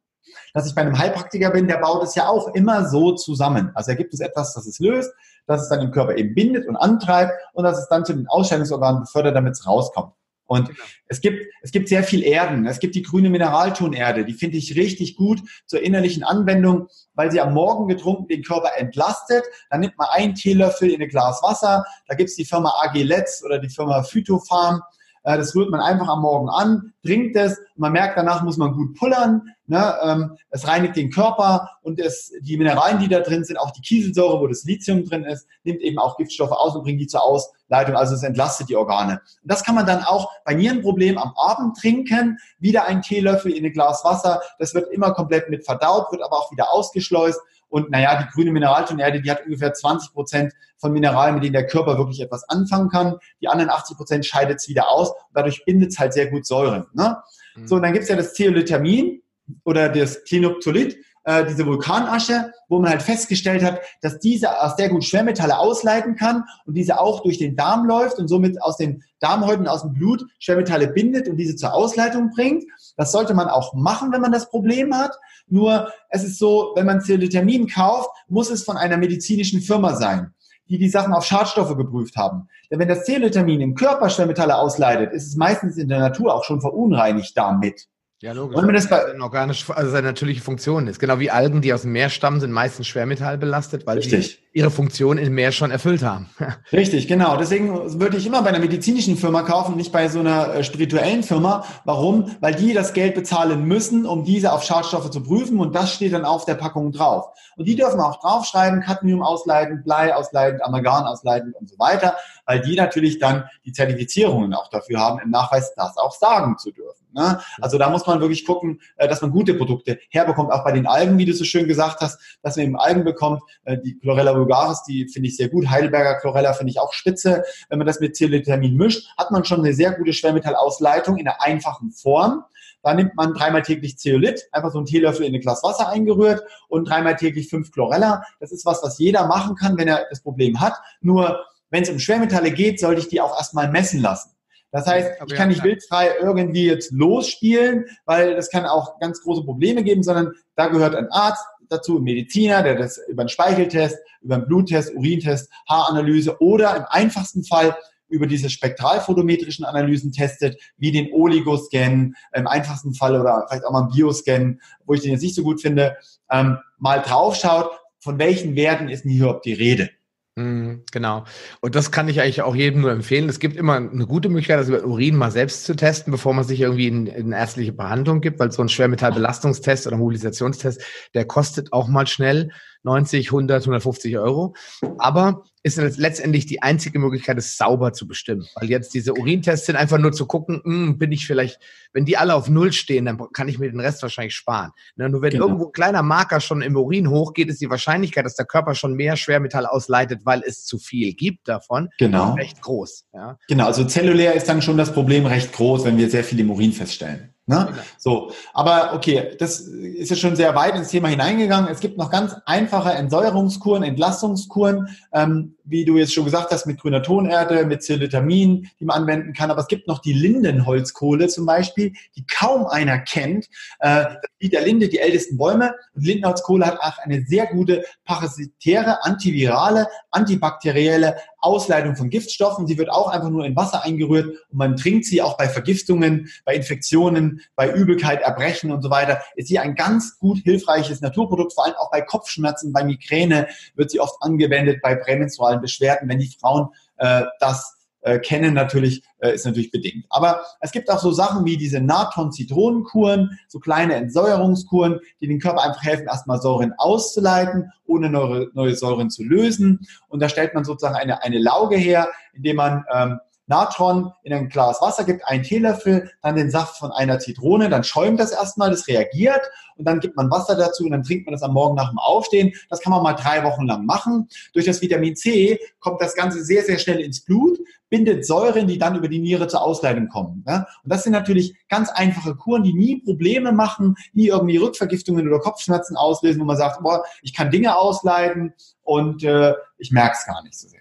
Dass ich bei einem Heilpraktiker bin, der baut es ja auch immer so zusammen. Also er gibt es etwas, das es löst, das es dann im Körper eben bindet und antreibt und das es dann zu den Ausscheidungsorganen befördert, damit es rauskommt. Und genau. es gibt, es gibt sehr viel Erden. Es gibt die grüne Mineraltonerde, die finde ich richtig gut zur innerlichen Anwendung, weil sie am Morgen getrunken den Körper entlastet. Dann nimmt man einen Teelöffel in ein Glas Wasser. Da gibt's die Firma AG Letz oder die Firma Phytofarm. Äh, das rührt man einfach am Morgen an, trinkt es. Man merkt, danach muss man gut pullern. Ne? Ähm, es reinigt den Körper und es, die Mineralien, die da drin sind, auch die Kieselsäure, wo das Lithium drin ist, nimmt eben auch Giftstoffe aus und bringt die zur Ausleitung. Also es entlastet die Organe. Und das kann man dann auch bei Nierenproblemen am Abend trinken. Wieder ein Teelöffel in ein Glas Wasser. Das wird immer komplett mit verdaut, wird aber auch wieder ausgeschleust. Und naja, die grüne Mineraltonerde, die hat ungefähr 20 Prozent von Mineralien, mit denen der Körper wirklich etwas anfangen kann. Die anderen 80 Prozent scheidet es wieder aus. Und dadurch bindet es halt sehr gut Säuren. Ne? Mhm. So, und dann gibt's ja das Zeolithamin oder das Klinoptolit, äh, diese Vulkanasche, wo man halt festgestellt hat, dass diese sehr gut Schwermetalle ausleiten kann und diese auch durch den Darm läuft und somit aus den Darmhäuten, aus dem Blut Schwermetalle bindet und diese zur Ausleitung bringt. Das sollte man auch machen, wenn man das Problem hat. Nur es ist so, wenn man Celitamin kauft, muss es von einer medizinischen Firma sein die die Sachen auf Schadstoffe geprüft haben. Denn wenn das Celitamin im Körper Schwermetalle ausleitet, ist es meistens in der Natur auch schon verunreinigt damit. Ja, logisch. Wir das bei organisch, also seine natürliche Funktion ist. Genau wie Algen, die aus dem Meer stammen, sind meistens schwermetallbelastet, weil Richtig. Ihre Funktion im Meer schon erfüllt haben. Richtig, genau. Deswegen würde ich immer bei einer medizinischen Firma kaufen, nicht bei so einer äh, spirituellen Firma. Warum? Weil die das Geld bezahlen müssen, um diese auf Schadstoffe zu prüfen und das steht dann auf der Packung drauf. Und die dürfen auch draufschreiben, Cadmium ausleitend, Blei ausleitend, Amalgam ausleitend und so weiter, weil die natürlich dann die Zertifizierungen auch dafür haben, im Nachweis das auch sagen zu dürfen. Ne? Also da muss man wirklich gucken, äh, dass man gute Produkte herbekommt, auch bei den Algen, wie du so schön gesagt hast, dass man eben Algen bekommt. Äh, die Chlorella vulgaris, die finde ich sehr gut. Heidelberger Chlorella finde ich auch spitze. Wenn man das mit Celitamin mischt, hat man schon eine sehr gute Schwermetallausleitung in einer einfachen Form. Da nimmt man dreimal täglich Zeolit, einfach so ein Teelöffel in ein Glas Wasser eingerührt und dreimal täglich fünf Chlorella. Das ist was, was jeder machen kann, wenn er das Problem hat. Nur wenn es um Schwermetalle geht, sollte ich die auch erstmal messen lassen. Das heißt, ich kann nicht wildfrei irgendwie jetzt losspielen, weil das kann auch ganz große Probleme geben, sondern da gehört ein Arzt dazu, Mediziner, der das über einen Speicheltest, über einen Bluttest, Urintest, Haaranalyse oder im einfachsten Fall über diese spektralphotometrischen Analysen testet, wie den Oligoscan im einfachsten Fall oder vielleicht auch mal einen Bioscan, wo ich den jetzt nicht so gut finde, ähm, mal draufschaut, von welchen Werten ist denn hier überhaupt die Rede. Mhm, genau. Und das kann ich eigentlich auch jedem nur empfehlen. Es gibt immer eine gute Möglichkeit, das über Urin mal selbst zu testen, bevor man sich irgendwie in, in ärztliche Behandlung gibt, weil so ein Schwermetallbelastungstest oder Mobilisationstest, der kostet auch mal schnell 90, 100, 150 Euro. Aber ist letztendlich die einzige Möglichkeit, es sauber zu bestimmen. Weil jetzt diese Urintests sind einfach nur zu gucken, mh, hm, bin ich vielleicht, wenn die alle auf Null stehen, dann kann ich mir den Rest wahrscheinlich sparen. Ne, nur wenn genau. irgendwo ein kleiner Marker schon im Urin hochgeht, ist die Wahrscheinlichkeit, dass der Körper schon mehr Schwermetall ausleitet, weil es zu viel gibt davon, genau. recht groß. Ja. Genau, also zellulär ist dann schon das Problem recht groß, wenn wir sehr viel im Urin feststellen. Ne? Genau. So, aber okay, das ist ja schon sehr weit ins Thema hineingegangen. Es gibt noch ganz einfache Entsäuerungskuren, Entlastungskuren, ähm, wie du jetzt schon gesagt hast, mit grüner Tonerde, mit Zilitamin, die man anwenden kann. Aber es gibt noch die Lindenholzkohle zum Beispiel, die kaum einer kennt. Äh, wie der Linde, die ältesten Bäume. Und Lindenholzkohle hat auch eine sehr gute parasitäre, antivirale, antibakterielle Ausleitung von Giftstoffen. Sie wird auch einfach nur in Wasser eingerührt und man trinkt sie auch bei Vergiftungen, bei Infektionen, bei Übelkeit, Erbrechen und so weiter. Ist sie ein ganz gut hilfreiches Naturprodukt, vor allem auch bei Kopfschmerzen, bei Migräne wird sie oft angewendet, bei prämenstrualen Beschwerden, wenn die Frauen äh, das äh, kennen natürlich, äh, ist natürlich bedingt. Aber es gibt auch so Sachen wie diese Natron-Zitronenkuren, so kleine Entsäuerungskuren, die den Körper einfach helfen, erstmal Säuren auszuleiten, ohne neue, neue Säuren zu lösen. Und da stellt man sozusagen eine, eine Lauge her, indem man ähm, Natron in ein Glas Wasser gibt, ein Teelöffel, dann den Saft von einer Zitrone, dann schäumt das erstmal, das reagiert und dann gibt man Wasser dazu und dann trinkt man das am Morgen nach dem Aufstehen. Das kann man mal drei Wochen lang machen. Durch das Vitamin C kommt das Ganze sehr, sehr schnell ins Blut, bindet Säuren, die dann über die Niere zur Ausleitung kommen. Und das sind natürlich ganz einfache Kuren, die nie Probleme machen, nie irgendwie Rückvergiftungen oder Kopfschmerzen auslösen, wo man sagt, boah, ich kann Dinge ausleiten und äh, ich merke es gar nicht so sehr.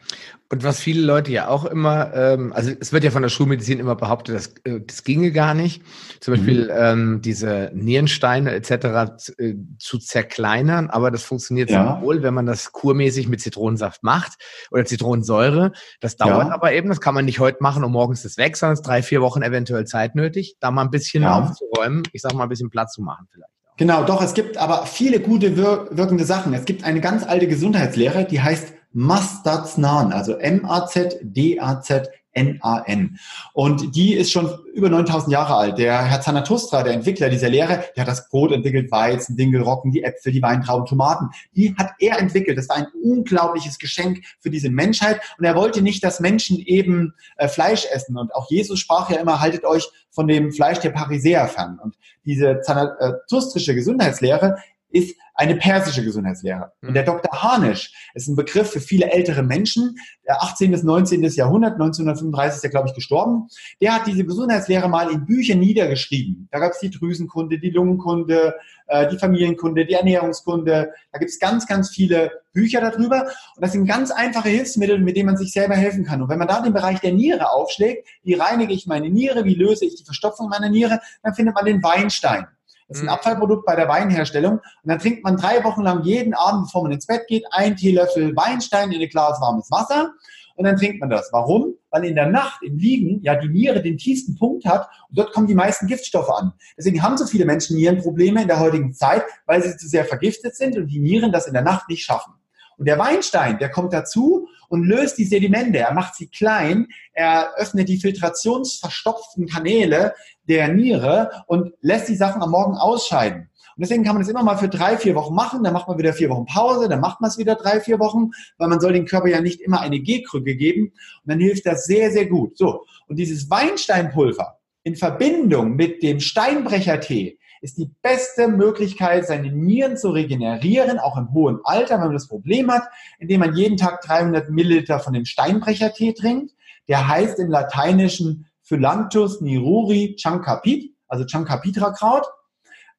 Und was viele Leute ja auch immer, ähm, also es wird ja von der Schulmedizin immer behauptet, das, äh, das ginge gar nicht. Zum mhm. Beispiel ähm, diese Nierensteine etc. Zu, äh, zu zerkleinern, aber das funktioniert ja. sehr wohl, wenn man das kurmäßig mit Zitronensaft macht oder Zitronensäure. Das dauert ja. aber eben, das kann man nicht heute machen und morgens ist weg, sondern es ist drei, vier Wochen eventuell Zeit nötig, da mal ein bisschen ja. aufzuräumen, ich sag mal ein bisschen Platz zu machen vielleicht. Genau, doch, es gibt aber viele gute wir wirkende Sachen. Es gibt eine ganz alte Gesundheitslehre, die heißt Mastatsnan, also M-A-Z-D-A-Z N-A-N. Und die ist schon über 9000 Jahre alt. Der Herr Zanatustra, der Entwickler dieser Lehre, der hat das Brot entwickelt, Weizen, Dingelrocken, die Äpfel, die Weintrauben, Tomaten. Die hat er entwickelt. Das war ein unglaubliches Geschenk für diese Menschheit. Und er wollte nicht, dass Menschen eben äh, Fleisch essen. Und auch Jesus sprach ja immer, haltet euch von dem Fleisch der Parisäer fern. Und diese zanatustrische Gesundheitslehre ist eine persische Gesundheitslehre. Und der mhm. Dr. Harnisch ist ein Begriff für viele ältere Menschen, der 18. bis 19. Jahrhundert, 1935 ist er, glaube ich, gestorben. Der hat diese Gesundheitslehre mal in Büchern niedergeschrieben. Da gab es die Drüsenkunde, die Lungenkunde, äh, die Familienkunde, die Ernährungskunde. Da gibt es ganz, ganz viele Bücher darüber. Und das sind ganz einfache Hilfsmittel, mit denen man sich selber helfen kann. Und wenn man da den Bereich der Niere aufschlägt, wie reinige ich meine Niere, wie löse ich die Verstopfung meiner Niere, dann findet man den Weinstein. Das ist ein mhm. Abfallprodukt bei der Weinherstellung. Und dann trinkt man drei Wochen lang jeden Abend, bevor man ins Bett geht, ein Teelöffel Weinstein in ein Glas warmes Wasser. Und dann trinkt man das. Warum? Weil in der Nacht im Liegen ja die Niere den tiefsten Punkt hat und dort kommen die meisten Giftstoffe an. Deswegen haben so viele Menschen Nierenprobleme in der heutigen Zeit, weil sie zu sehr vergiftet sind und die Nieren das in der Nacht nicht schaffen. Und der Weinstein, der kommt dazu und löst die Sedimente. Er macht sie klein, er öffnet die filtrationsverstopften Kanäle der Niere und lässt die Sachen am Morgen ausscheiden. Und deswegen kann man das immer mal für drei, vier Wochen machen, dann macht man wieder vier Wochen Pause, dann macht man es wieder drei, vier Wochen, weil man soll dem Körper ja nicht immer eine G-Krücke geben. Und dann hilft das sehr, sehr gut. So. Und dieses Weinsteinpulver in Verbindung mit dem Steinbrechertee ist die beste Möglichkeit, seine Nieren zu regenerieren, auch im hohen Alter, wenn man das Problem hat, indem man jeden Tag 300 Milliliter von dem Steinbrechertee trinkt. Der heißt im Lateinischen Phylanthus niruri chancapit, also Chancapitra Kraut.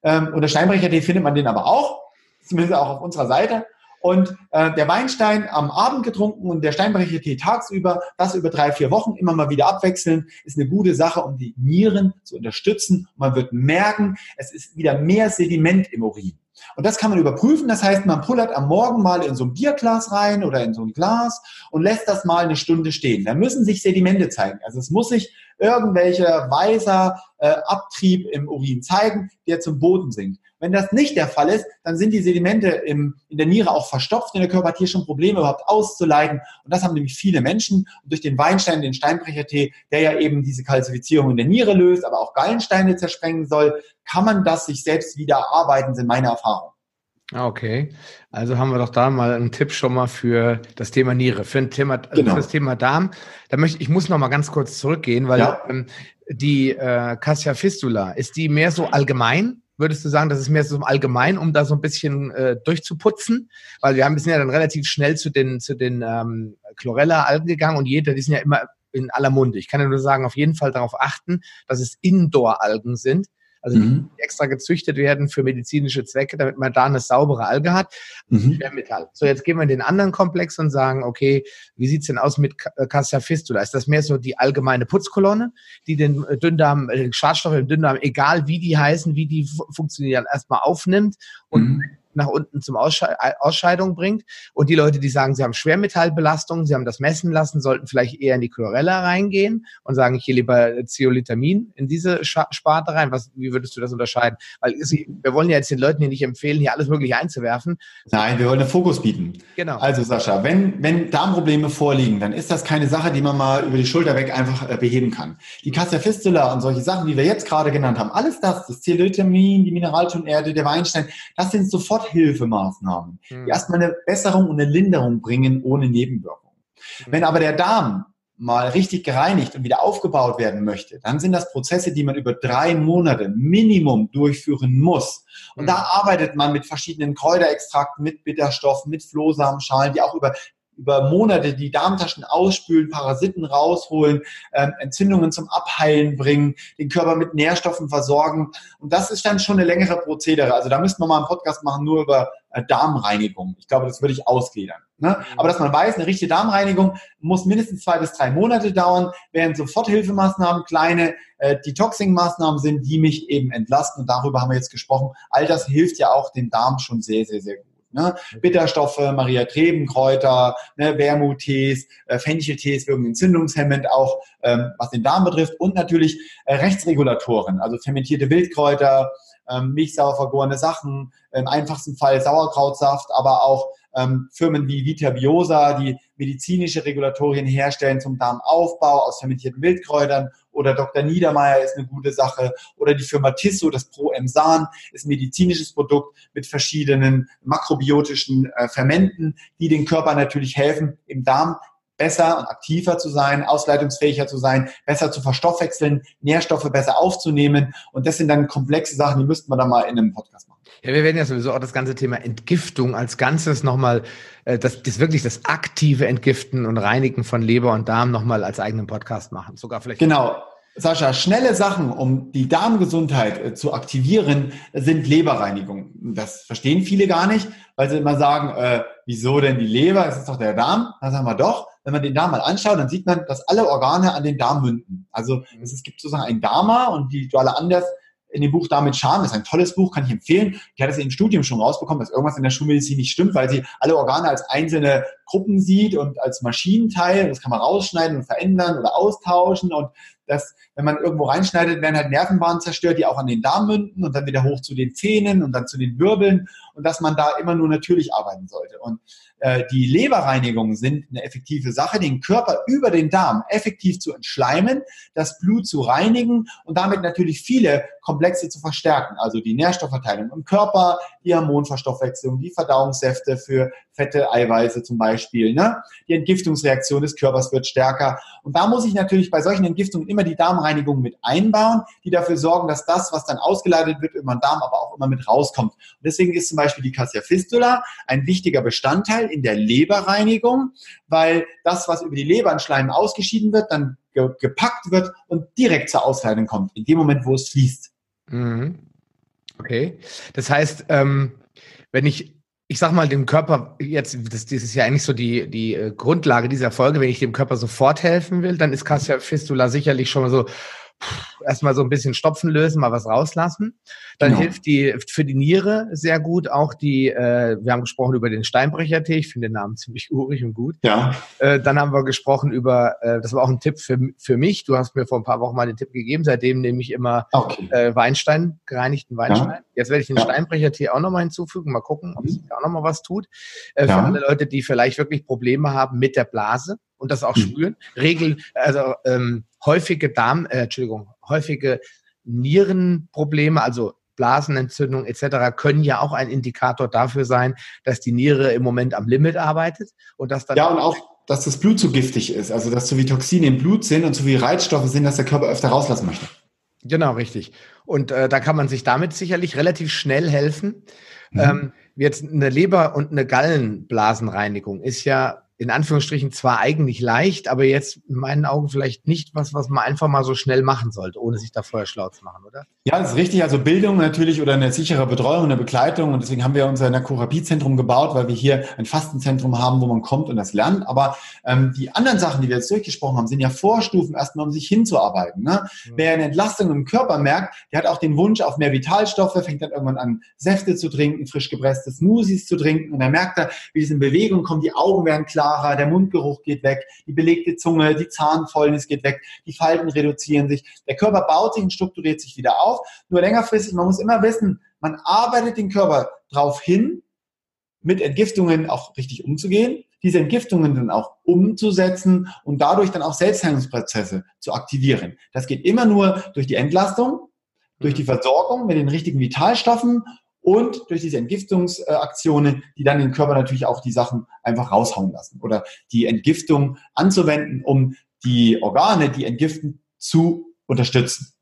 Ähm, unter Steinbrechertee findet man den aber auch, zumindest auch auf unserer Seite. Und äh, der Weinstein am Abend getrunken und der Steinbrechertee tagsüber, das über drei, vier Wochen immer mal wieder abwechseln, ist eine gute Sache, um die Nieren zu unterstützen. Man wird merken, es ist wieder mehr Sediment im Urin. Und das kann man überprüfen. Das heißt, man pullert am Morgen mal in so ein Bierglas rein oder in so ein Glas und lässt das mal eine Stunde stehen. Da müssen sich Sedimente zeigen. Also es muss sich irgendwelcher weißer äh, Abtrieb im Urin zeigen, der zum Boden sinkt. Wenn das nicht der Fall ist, dann sind die Sedimente im, in der Niere auch verstopft und der Körper hat hier schon Probleme überhaupt auszuleiten. Und das haben nämlich viele Menschen. Und durch den Weinstein, den Steinbrechertee, der ja eben diese Kalzifizierung in der Niere löst, aber auch Gallensteine zersprengen soll, kann man das sich selbst wieder erarbeiten, sind meine Erfahrungen. Ah, okay, also haben wir doch da mal einen Tipp schon mal für das Thema Niere, für, ein Thema, genau. für das Thema Darm. Da möchte ich muss noch mal ganz kurz zurückgehen, weil ja. ähm, die äh, Cassia Fistula ist die mehr so allgemein würdest du sagen, das ist mehr so allgemein, um da so ein bisschen äh, durchzuputzen? Weil wir haben sind ja dann relativ schnell zu den, zu den ähm, Chlorella-Algen gegangen und jeder, die sind ja immer in aller Munde. Ich kann ja nur sagen, auf jeden Fall darauf achten, dass es Indoor-Algen sind also mhm. die extra gezüchtet werden für medizinische Zwecke, damit man da eine saubere Alge hat. Mhm. Schwermetall. So, jetzt gehen wir in den anderen Komplex und sagen, okay, wie sieht's denn aus mit äh, Cassia fistula? Ist das mehr so die allgemeine Putzkolonne, die den äh, Dünndarm, äh, den Schadstoffe im Dünndarm, egal wie die heißen, wie die funktionieren, erstmal aufnimmt und mhm nach unten zum Aussche Ausscheidung bringt. Und die Leute, die sagen, sie haben Schwermetallbelastung, sie haben das messen lassen, sollten vielleicht eher in die Chlorella reingehen und sagen, ich gehe lieber Zeolitamin in diese Sparte rein. Was, wie würdest du das unterscheiden? Weil wir wollen ja jetzt den Leuten hier nicht empfehlen, hier alles Mögliche einzuwerfen. Nein, wir wollen einen Fokus bieten. Genau. Also Sascha, wenn, wenn Darmprobleme vorliegen, dann ist das keine Sache, die man mal über die Schulter weg einfach äh, beheben kann. Die Cassia Fistula und solche Sachen, die wir jetzt gerade genannt haben, alles das, das Zeolitamin, die Mineraltonerde, der Weinstein, das sind Soforthilfemaßnahmen, mhm. die erstmal eine Besserung und eine Linderung bringen ohne Nebenwirkungen. Mhm. Wenn aber der Darm mal richtig gereinigt und wieder aufgebaut werden möchte, dann sind das Prozesse, die man über drei Monate Minimum durchführen muss. Und mhm. da arbeitet man mit verschiedenen Kräuterextrakten, mit Bitterstoffen, mit Flohsamenschalen, die auch über über Monate die Darmtaschen ausspülen, Parasiten rausholen, ähm, Entzündungen zum Abheilen bringen, den Körper mit Nährstoffen versorgen. Und das ist dann schon eine längere Prozedere. Also da müssten wir mal einen Podcast machen nur über äh, Darmreinigung. Ich glaube, das würde ich ausgliedern. Ne? Mhm. Aber dass man weiß, eine richtige Darmreinigung muss mindestens zwei bis drei Monate dauern, während Soforthilfemaßnahmen kleine äh, Detoxing-Maßnahmen sind, die mich eben entlasten. Und darüber haben wir jetzt gesprochen. All das hilft ja auch dem Darm schon sehr, sehr, sehr gut. Ne? Bitterstoffe, Maria Grebenkräuter, ne, Wermuttees, äh, Fencheltees wirken entzündungshemmend auch, ähm, was den Darm betrifft und natürlich äh, Rechtsregulatoren, also fermentierte Wildkräuter, ähm, milchsauer vergorene Sachen, im einfachsten Fall Sauerkrautsaft, aber auch ähm, Firmen wie Vita Biosa, die medizinische Regulatorien herstellen zum Darmaufbau aus fermentierten Wildkräutern oder Dr. Niedermeyer ist eine gute Sache oder die Firma Tissot, das Pro-Emsan ist ein medizinisches Produkt mit verschiedenen makrobiotischen äh, Fermenten, die den Körper natürlich helfen, im Darm besser und aktiver zu sein, ausleitungsfähiger zu sein, besser zu verstoffwechseln, Nährstoffe besser aufzunehmen. Und das sind dann komplexe Sachen, die müssten wir dann mal in einem Podcast machen. Ja, wir werden ja sowieso auch das ganze Thema Entgiftung als Ganzes nochmal, äh, das, das wirklich das aktive Entgiften und Reinigen von Leber und Darm nochmal als eigenen Podcast machen. Sogar vielleicht. Genau. Sascha, schnelle Sachen, um die Darmgesundheit äh, zu aktivieren, sind Leberreinigung. Das verstehen viele gar nicht, weil sie immer sagen, äh, wieso denn die Leber? Es ist doch der Darm. Dann sagen wir doch, wenn man den Darm mal anschaut, dann sieht man, dass alle Organe an den Darm münden. Also es gibt sozusagen ein Dharma und die Duale Anders in dem Buch Damit das ist ein tolles Buch, kann ich empfehlen. Die hat es im Studium schon rausbekommen, dass irgendwas in der Schulmedizin nicht stimmt, weil sie alle Organe als einzelne Gruppen sieht und als Maschinenteil. Das kann man rausschneiden und verändern oder austauschen und dass, wenn man irgendwo reinschneidet, werden halt Nervenbahnen zerstört, die auch an den Darm münden und dann wieder hoch zu den Zähnen und dann zu den Wirbeln und dass man da immer nur natürlich arbeiten sollte. Und äh, die Leberreinigungen sind eine effektive Sache, den Körper über den Darm effektiv zu entschleimen, das Blut zu reinigen und damit natürlich viele Komplexe zu verstärken. Also die Nährstoffverteilung im Körper, die Hormonverstoffwechslung, die Verdauungssäfte für Fette, Eiweiße zum Beispiel. Ne? Die Entgiftungsreaktion des Körpers wird stärker. Und da muss ich natürlich bei solchen Entgiftungen immer die Darmreinigung mit einbauen, die dafür sorgen, dass das, was dann ausgeleitet wird, über den Darm aber auch immer mit rauskommt. Und deswegen ist zum Beispiel die Cassia Fistula ein wichtiger Bestandteil in der Leberreinigung, weil das, was über die Leber an Schleim ausgeschieden wird, dann ge gepackt wird und direkt zur Ausleitung kommt, in dem Moment, wo es fließt. Mhm. Okay. Das heißt, ähm, wenn ich, ich sag mal, dem Körper jetzt, das, das ist ja eigentlich so die, die äh, Grundlage dieser Folge, wenn ich dem Körper sofort helfen will, dann ist Cassia Fistula sicherlich schon mal so, erstmal so ein bisschen Stopfen lösen, mal was rauslassen. Dann genau. hilft die für die Niere sehr gut auch die, äh, wir haben gesprochen über den Steinbrechertee, ich finde den Namen ziemlich urig und gut. Ja. Äh, dann haben wir gesprochen über, äh, das war auch ein Tipp für, für mich, du hast mir vor ein paar Wochen mal den Tipp gegeben, seitdem nehme ich immer okay. äh, Weinstein, gereinigten Weinstein. Ja. Jetzt werde ich den ja. Steinbrechertee auch nochmal hinzufügen, mal gucken, ob sich auch nochmal was tut. Äh, ja. Für alle Leute, die vielleicht wirklich Probleme haben mit der Blase und das auch mhm. spüren. Regel, also ähm, häufige Darm, äh, Entschuldigung, häufige Nierenprobleme, also Blasenentzündung etc. können ja auch ein Indikator dafür sein, dass die Niere im Moment am Limit arbeitet und dass dann ja und auch dass das Blut zu giftig ist, also dass zu viele Toxine im Blut sind und zu viele Reizstoffe sind, dass der Körper öfter rauslassen möchte. Genau, richtig. Und äh, da kann man sich damit sicherlich relativ schnell helfen. Mhm. Ähm, jetzt eine Leber- und eine Gallenblasenreinigung ist ja in Anführungsstrichen zwar eigentlich leicht, aber jetzt in meinen Augen vielleicht nicht was, was man einfach mal so schnell machen sollte, ohne sich da vorher schlau zu machen, oder? Ja, das ist richtig. Also Bildung natürlich oder eine sichere Betreuung, eine Begleitung. Und deswegen haben wir unser Therapie-Zentrum gebaut, weil wir hier ein Fastenzentrum haben, wo man kommt und das lernt. Aber ähm, die anderen Sachen, die wir jetzt durchgesprochen haben, sind ja Vorstufen erstmal, um sich hinzuarbeiten. Ne? Mhm. Wer eine Entlastung im Körper merkt, der hat auch den Wunsch auf mehr Vitalstoffe, fängt dann irgendwann an, Säfte zu trinken, frisch gepresste Smoothies zu trinken. Und dann merkt er, wie es in Bewegung kommt, die Augen werden klarer, der Mundgeruch geht weg, die belegte Zunge, die Zahnfäulnis geht weg, die Falten reduzieren sich, der Körper baut sich und strukturiert sich wieder auf. Nur längerfristig, man muss immer wissen, man arbeitet den Körper darauf hin, mit Entgiftungen auch richtig umzugehen, diese Entgiftungen dann auch umzusetzen und dadurch dann auch Selbstheilungsprozesse zu aktivieren. Das geht immer nur durch die Entlastung, durch die Versorgung mit den richtigen Vitalstoffen und durch diese Entgiftungsaktionen, die dann den Körper natürlich auch die Sachen einfach raushauen lassen oder die Entgiftung anzuwenden, um die Organe, die entgiften, zu unterstützen.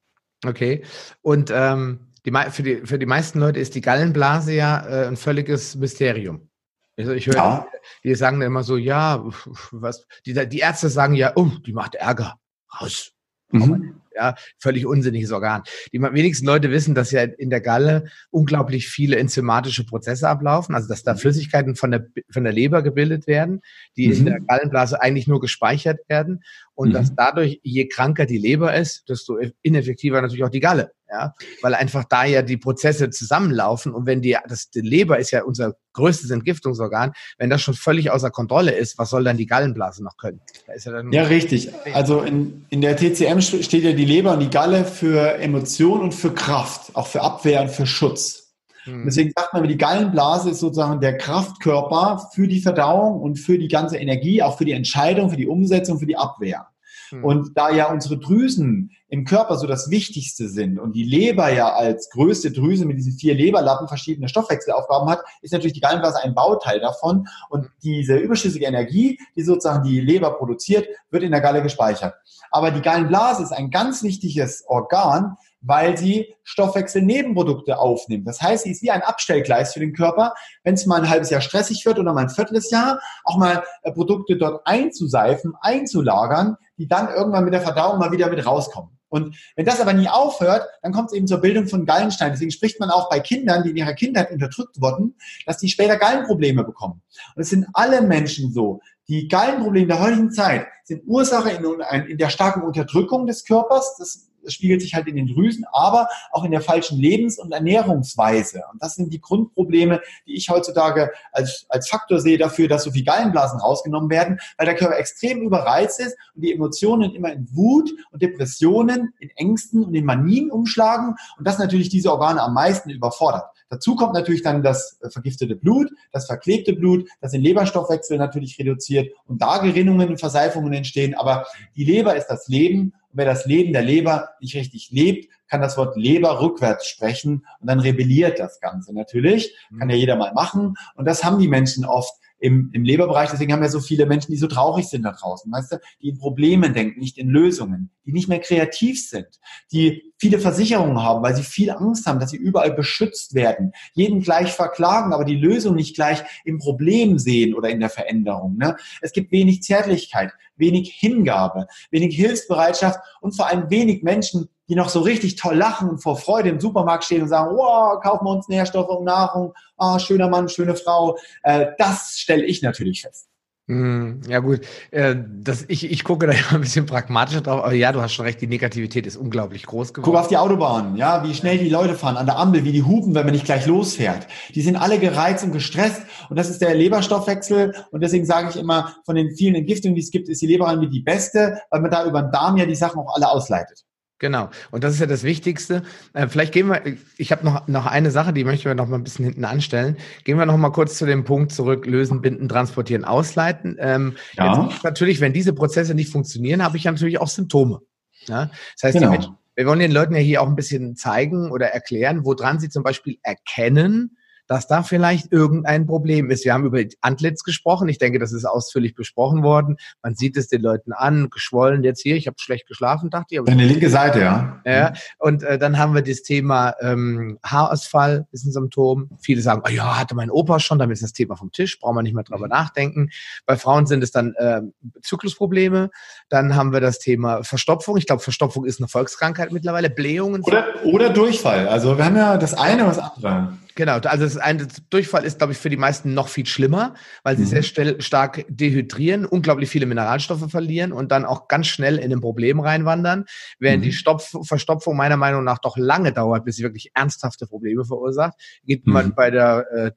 Okay. Und ähm, die, für, die, für die meisten Leute ist die Gallenblase ja äh, ein völliges Mysterium. Also ich höre, ja. die sagen immer so, ja, was, die, die Ärzte sagen ja, oh, die macht Ärger. Raus. Mhm ja, völlig unsinniges Organ. Die wenigsten Leute wissen, dass ja in der Galle unglaublich viele enzymatische Prozesse ablaufen, also dass da mhm. Flüssigkeiten von der, von der Leber gebildet werden, die mhm. in der Gallenblase eigentlich nur gespeichert werden und mhm. dass dadurch, je kranker die Leber ist, desto ineffektiver natürlich auch die Galle ja, weil einfach da ja die Prozesse zusammenlaufen und wenn die, das, die Leber ist ja unser größtes Entgiftungsorgan, wenn das schon völlig außer Kontrolle ist, was soll dann die Gallenblase noch können? Ja, ja, richtig. Also in, in der TCM steht ja die Leber und die Galle für Emotion und für Kraft, auch für Abwehr und für Schutz. Hm. Deswegen sagt man, die Gallenblase ist sozusagen der Kraftkörper für die Verdauung und für die ganze Energie, auch für die Entscheidung, für die Umsetzung, für die Abwehr. Hm. Und da ja unsere Drüsen im Körper so das Wichtigste sind und die Leber ja als größte Drüse mit diesen vier Leberlappen verschiedene Stoffwechselaufgaben hat, ist natürlich die Gallenblase ein Bauteil davon. Und diese überschüssige Energie, die sozusagen die Leber produziert, wird in der Galle gespeichert. Aber die Gallenblase ist ein ganz wichtiges Organ, weil sie Stoffwechselnebenprodukte aufnimmt. Das heißt, sie ist wie ein Abstellgleis für den Körper, wenn es mal ein halbes Jahr stressig wird oder mal ein Vierteljahr, auch mal äh, Produkte dort einzuseifen, einzulagern, die dann irgendwann mit der Verdauung mal wieder mit rauskommen. Und wenn das aber nie aufhört, dann kommt es eben zur Bildung von Gallensteinen. Deswegen spricht man auch bei Kindern, die in ihrer Kindheit unterdrückt wurden, dass die später Gallenprobleme bekommen. Und es sind alle Menschen so. Die Gallenprobleme der heutigen Zeit sind Ursache in, in der starken Unterdrückung des Körpers. Das das spiegelt sich halt in den Drüsen, aber auch in der falschen Lebens- und Ernährungsweise. Und das sind die Grundprobleme, die ich heutzutage als, als Faktor sehe dafür, dass so viel Gallenblasen rausgenommen werden, weil der Körper extrem überreizt ist und die Emotionen immer in Wut und Depressionen, in Ängsten und in Manien umschlagen und das natürlich diese Organe am meisten überfordert. Dazu kommt natürlich dann das äh, vergiftete Blut, das verklebte Blut, das den Leberstoffwechsel natürlich reduziert und da Gerinnungen und Verseifungen entstehen. Aber die Leber ist das Leben und wer das Leben der Leber nicht richtig lebt, kann das Wort Leber rückwärts sprechen und dann rebelliert das Ganze natürlich. Kann ja jeder mal machen. Und das haben die Menschen oft im, im Leberbereich. Deswegen haben wir so viele Menschen, die so traurig sind da draußen, weißt du, die in Problemen denken, nicht in Lösungen, die nicht mehr kreativ sind, die viele Versicherungen haben, weil sie viel Angst haben, dass sie überall beschützt werden, jeden gleich verklagen, aber die Lösung nicht gleich im Problem sehen oder in der Veränderung. Ne? Es gibt wenig Zärtlichkeit, wenig Hingabe, wenig Hilfsbereitschaft und vor allem wenig Menschen, die noch so richtig toll lachen und vor Freude im Supermarkt stehen und sagen, wow, kaufen wir uns Nährstoffe und Nahrung, ah, schöner Mann, schöne Frau. Äh, das stelle ich natürlich fest. Hm, ja gut, äh, das, ich, ich gucke da immer ein bisschen pragmatischer drauf, aber ja, du hast schon recht, die Negativität ist unglaublich groß geworden. Guck auf die Autobahn, ja, wie schnell die Leute fahren an der Ampel, wie die hupen, wenn man nicht gleich losfährt. Die sind alle gereizt und gestresst und das ist der Leberstoffwechsel und deswegen sage ich immer, von den vielen Entgiftungen, die es gibt, ist die Leber die beste, weil man da über den Darm ja die Sachen auch alle ausleitet. Genau. Und das ist ja das Wichtigste. Äh, vielleicht gehen wir, ich habe noch, noch eine Sache, die möchten wir noch mal ein bisschen hinten anstellen. Gehen wir noch mal kurz zu dem Punkt zurück, lösen, binden, transportieren, ausleiten. Ähm, ja. Natürlich, wenn diese Prozesse nicht funktionieren, habe ich natürlich auch Symptome. Ja? Das heißt, genau. Menschen, wir wollen den Leuten ja hier auch ein bisschen zeigen oder erklären, woran sie zum Beispiel erkennen, dass da vielleicht irgendein Problem ist. Wir haben über Antlitz gesprochen. Ich denke, das ist ausführlich besprochen worden. Man sieht es den Leuten an, geschwollen jetzt hier. Ich habe schlecht geschlafen, dachte ich. Deine linke Seite, ja. Ja. Und äh, dann haben wir das Thema ähm, Haarausfall ist ein Symptom. Viele sagen, oh ja, hatte mein Opa schon, damit ist das Thema vom Tisch, brauchen wir nicht mehr drüber mhm. nachdenken. Bei Frauen sind es dann äh, Zyklusprobleme. Dann haben wir das Thema Verstopfung. Ich glaube, Verstopfung ist eine Volkskrankheit mittlerweile. Blähungen. Oder, oder Durchfall. Also wir haben ja das eine oder das andere. Genau, also das eine Durchfall ist, glaube ich, für die meisten noch viel schlimmer, weil sie mhm. sehr stark dehydrieren, unglaublich viele Mineralstoffe verlieren und dann auch ganz schnell in ein Problem reinwandern, während mhm. die Stopf Verstopfung meiner Meinung nach doch lange dauert, bis sie wirklich ernsthafte Probleme verursacht. Geht mhm. man bei der äh,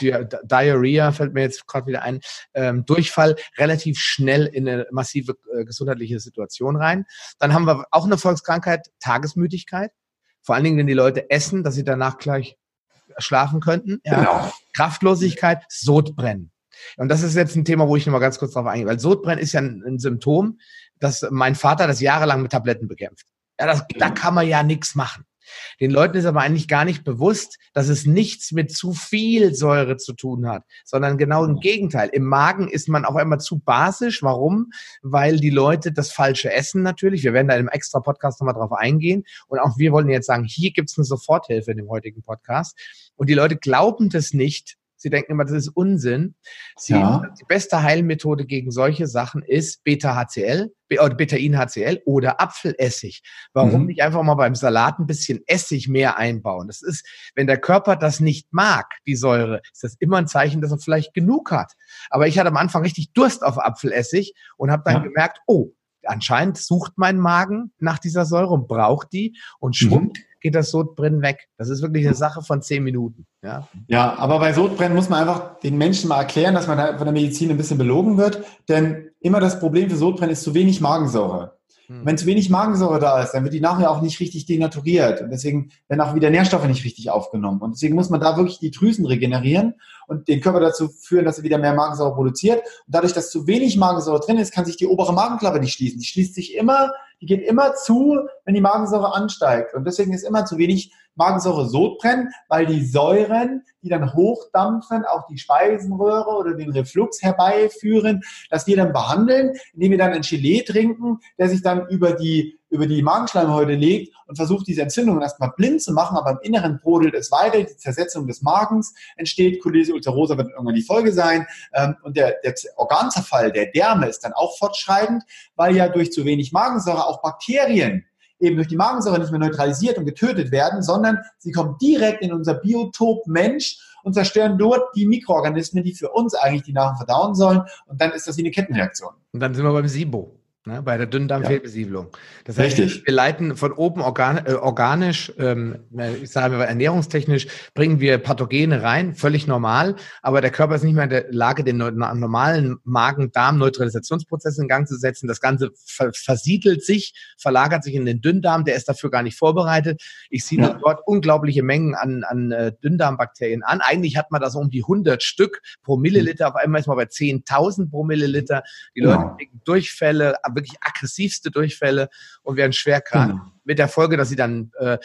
Diarrhea fällt mir jetzt gerade wieder ein, ähm, Durchfall relativ schnell in eine massive äh, gesundheitliche Situation rein. Dann haben wir auch eine Volkskrankheit, Tagesmüdigkeit. Vor allen Dingen, wenn die Leute essen, dass sie danach gleich schlafen könnten. Ja. Genau. Kraftlosigkeit, Sodbrennen. Und das ist jetzt ein Thema, wo ich nochmal ganz kurz drauf eingehe, weil Sodbrennen ist ja ein, ein Symptom, dass mein Vater das jahrelang mit Tabletten bekämpft. Ja, das, da genau. kann man ja nichts machen. Den Leuten ist aber eigentlich gar nicht bewusst, dass es nichts mit zu viel Säure zu tun hat, sondern genau im Gegenteil. Im Magen ist man auf einmal zu basisch. Warum? Weil die Leute das Falsche essen natürlich. Wir werden da im extra Podcast nochmal drauf eingehen. Und auch wir wollen jetzt sagen, hier gibt es eine Soforthilfe in dem heutigen Podcast. Und die Leute glauben das nicht, Sie denken immer, das ist Unsinn. Sie, ja. Die beste Heilmethode gegen solche Sachen ist Beta-HCL oder Betain-HCL oder Apfelessig. Warum mhm. nicht einfach mal beim Salat ein bisschen Essig mehr einbauen? Das ist, wenn der Körper das nicht mag, die Säure, ist das immer ein Zeichen, dass er vielleicht genug hat. Aber ich hatte am Anfang richtig Durst auf Apfelessig und habe dann ja. gemerkt, oh, anscheinend sucht mein Magen nach dieser Säure und braucht die und schwupp mhm. geht das Sodbrennen weg. Das ist wirklich eine Sache von zehn Minuten. Ja, ja aber bei Sodbrennen muss man einfach den Menschen mal erklären, dass man da von der Medizin ein bisschen belogen wird, denn immer das Problem für Sodbrennen ist zu wenig Magensäure. Hm. Wenn zu wenig Magensäure da ist, dann wird die nachher auch nicht richtig denaturiert. Und deswegen werden auch wieder Nährstoffe nicht richtig aufgenommen. Und deswegen muss man da wirklich die Drüsen regenerieren und den Körper dazu führen, dass er wieder mehr Magensäure produziert. Und dadurch, dass zu wenig Magensäure drin ist, kann sich die obere Magenklappe nicht schließen. Die schließt sich immer, die geht immer zu, wenn die Magensäure ansteigt. Und deswegen ist immer zu wenig Magensäure Sodbrennen, weil die Säuren, die dann hochdampfen, auch die Speisenröhre oder den Reflux herbeiführen, dass wir dann behandeln, indem wir dann ein Gelee trinken, der sich dann über die über die Magenschleimhäute legt und versucht, diese Entzündungen erstmal blind zu machen, aber im Inneren brodelt es weiter, die Zersetzung des Magens entsteht, Colitis ulcerosa wird irgendwann die Folge sein. Ähm, und der, der Organzerfall der Därme ist dann auch fortschreitend, weil ja durch zu wenig Magensäure auch Bakterien eben durch die Magensäure nicht mehr neutralisiert und getötet werden, sondern sie kommen direkt in unser Biotop Mensch und zerstören dort die Mikroorganismen, die für uns eigentlich die Nahrung verdauen sollen. Und dann ist das wie eine Kettenreaktion. Und dann sind wir beim SIBO ne, bei der Dünndarmfehlbesiedlung. Ja. Das heißt, Richtig. wir leiten von oben organ, äh, organisch, ähm, ich sage mal ernährungstechnisch, bringen wir Pathogene rein, völlig normal, aber der Körper ist nicht mehr in der Lage, den normalen Magen-Darm-Neutralisationsprozess in Gang zu setzen. Das Ganze ver versiedelt sich, verlagert sich in den Dünndarm, der ist dafür gar nicht vorbereitet. Ich sehe ja. dort unglaubliche Mengen an, an äh, Dünndarmbakterien an. Eigentlich hat man da so um die 100 Stück pro Milliliter, auf einmal ist man bei 10.000 pro Milliliter. Die Leute ja. kriegen Durchfälle, wirklich aggressivste Durchfälle und werden schwer krank. Mhm. Mit der Folge, dass sie dann äh,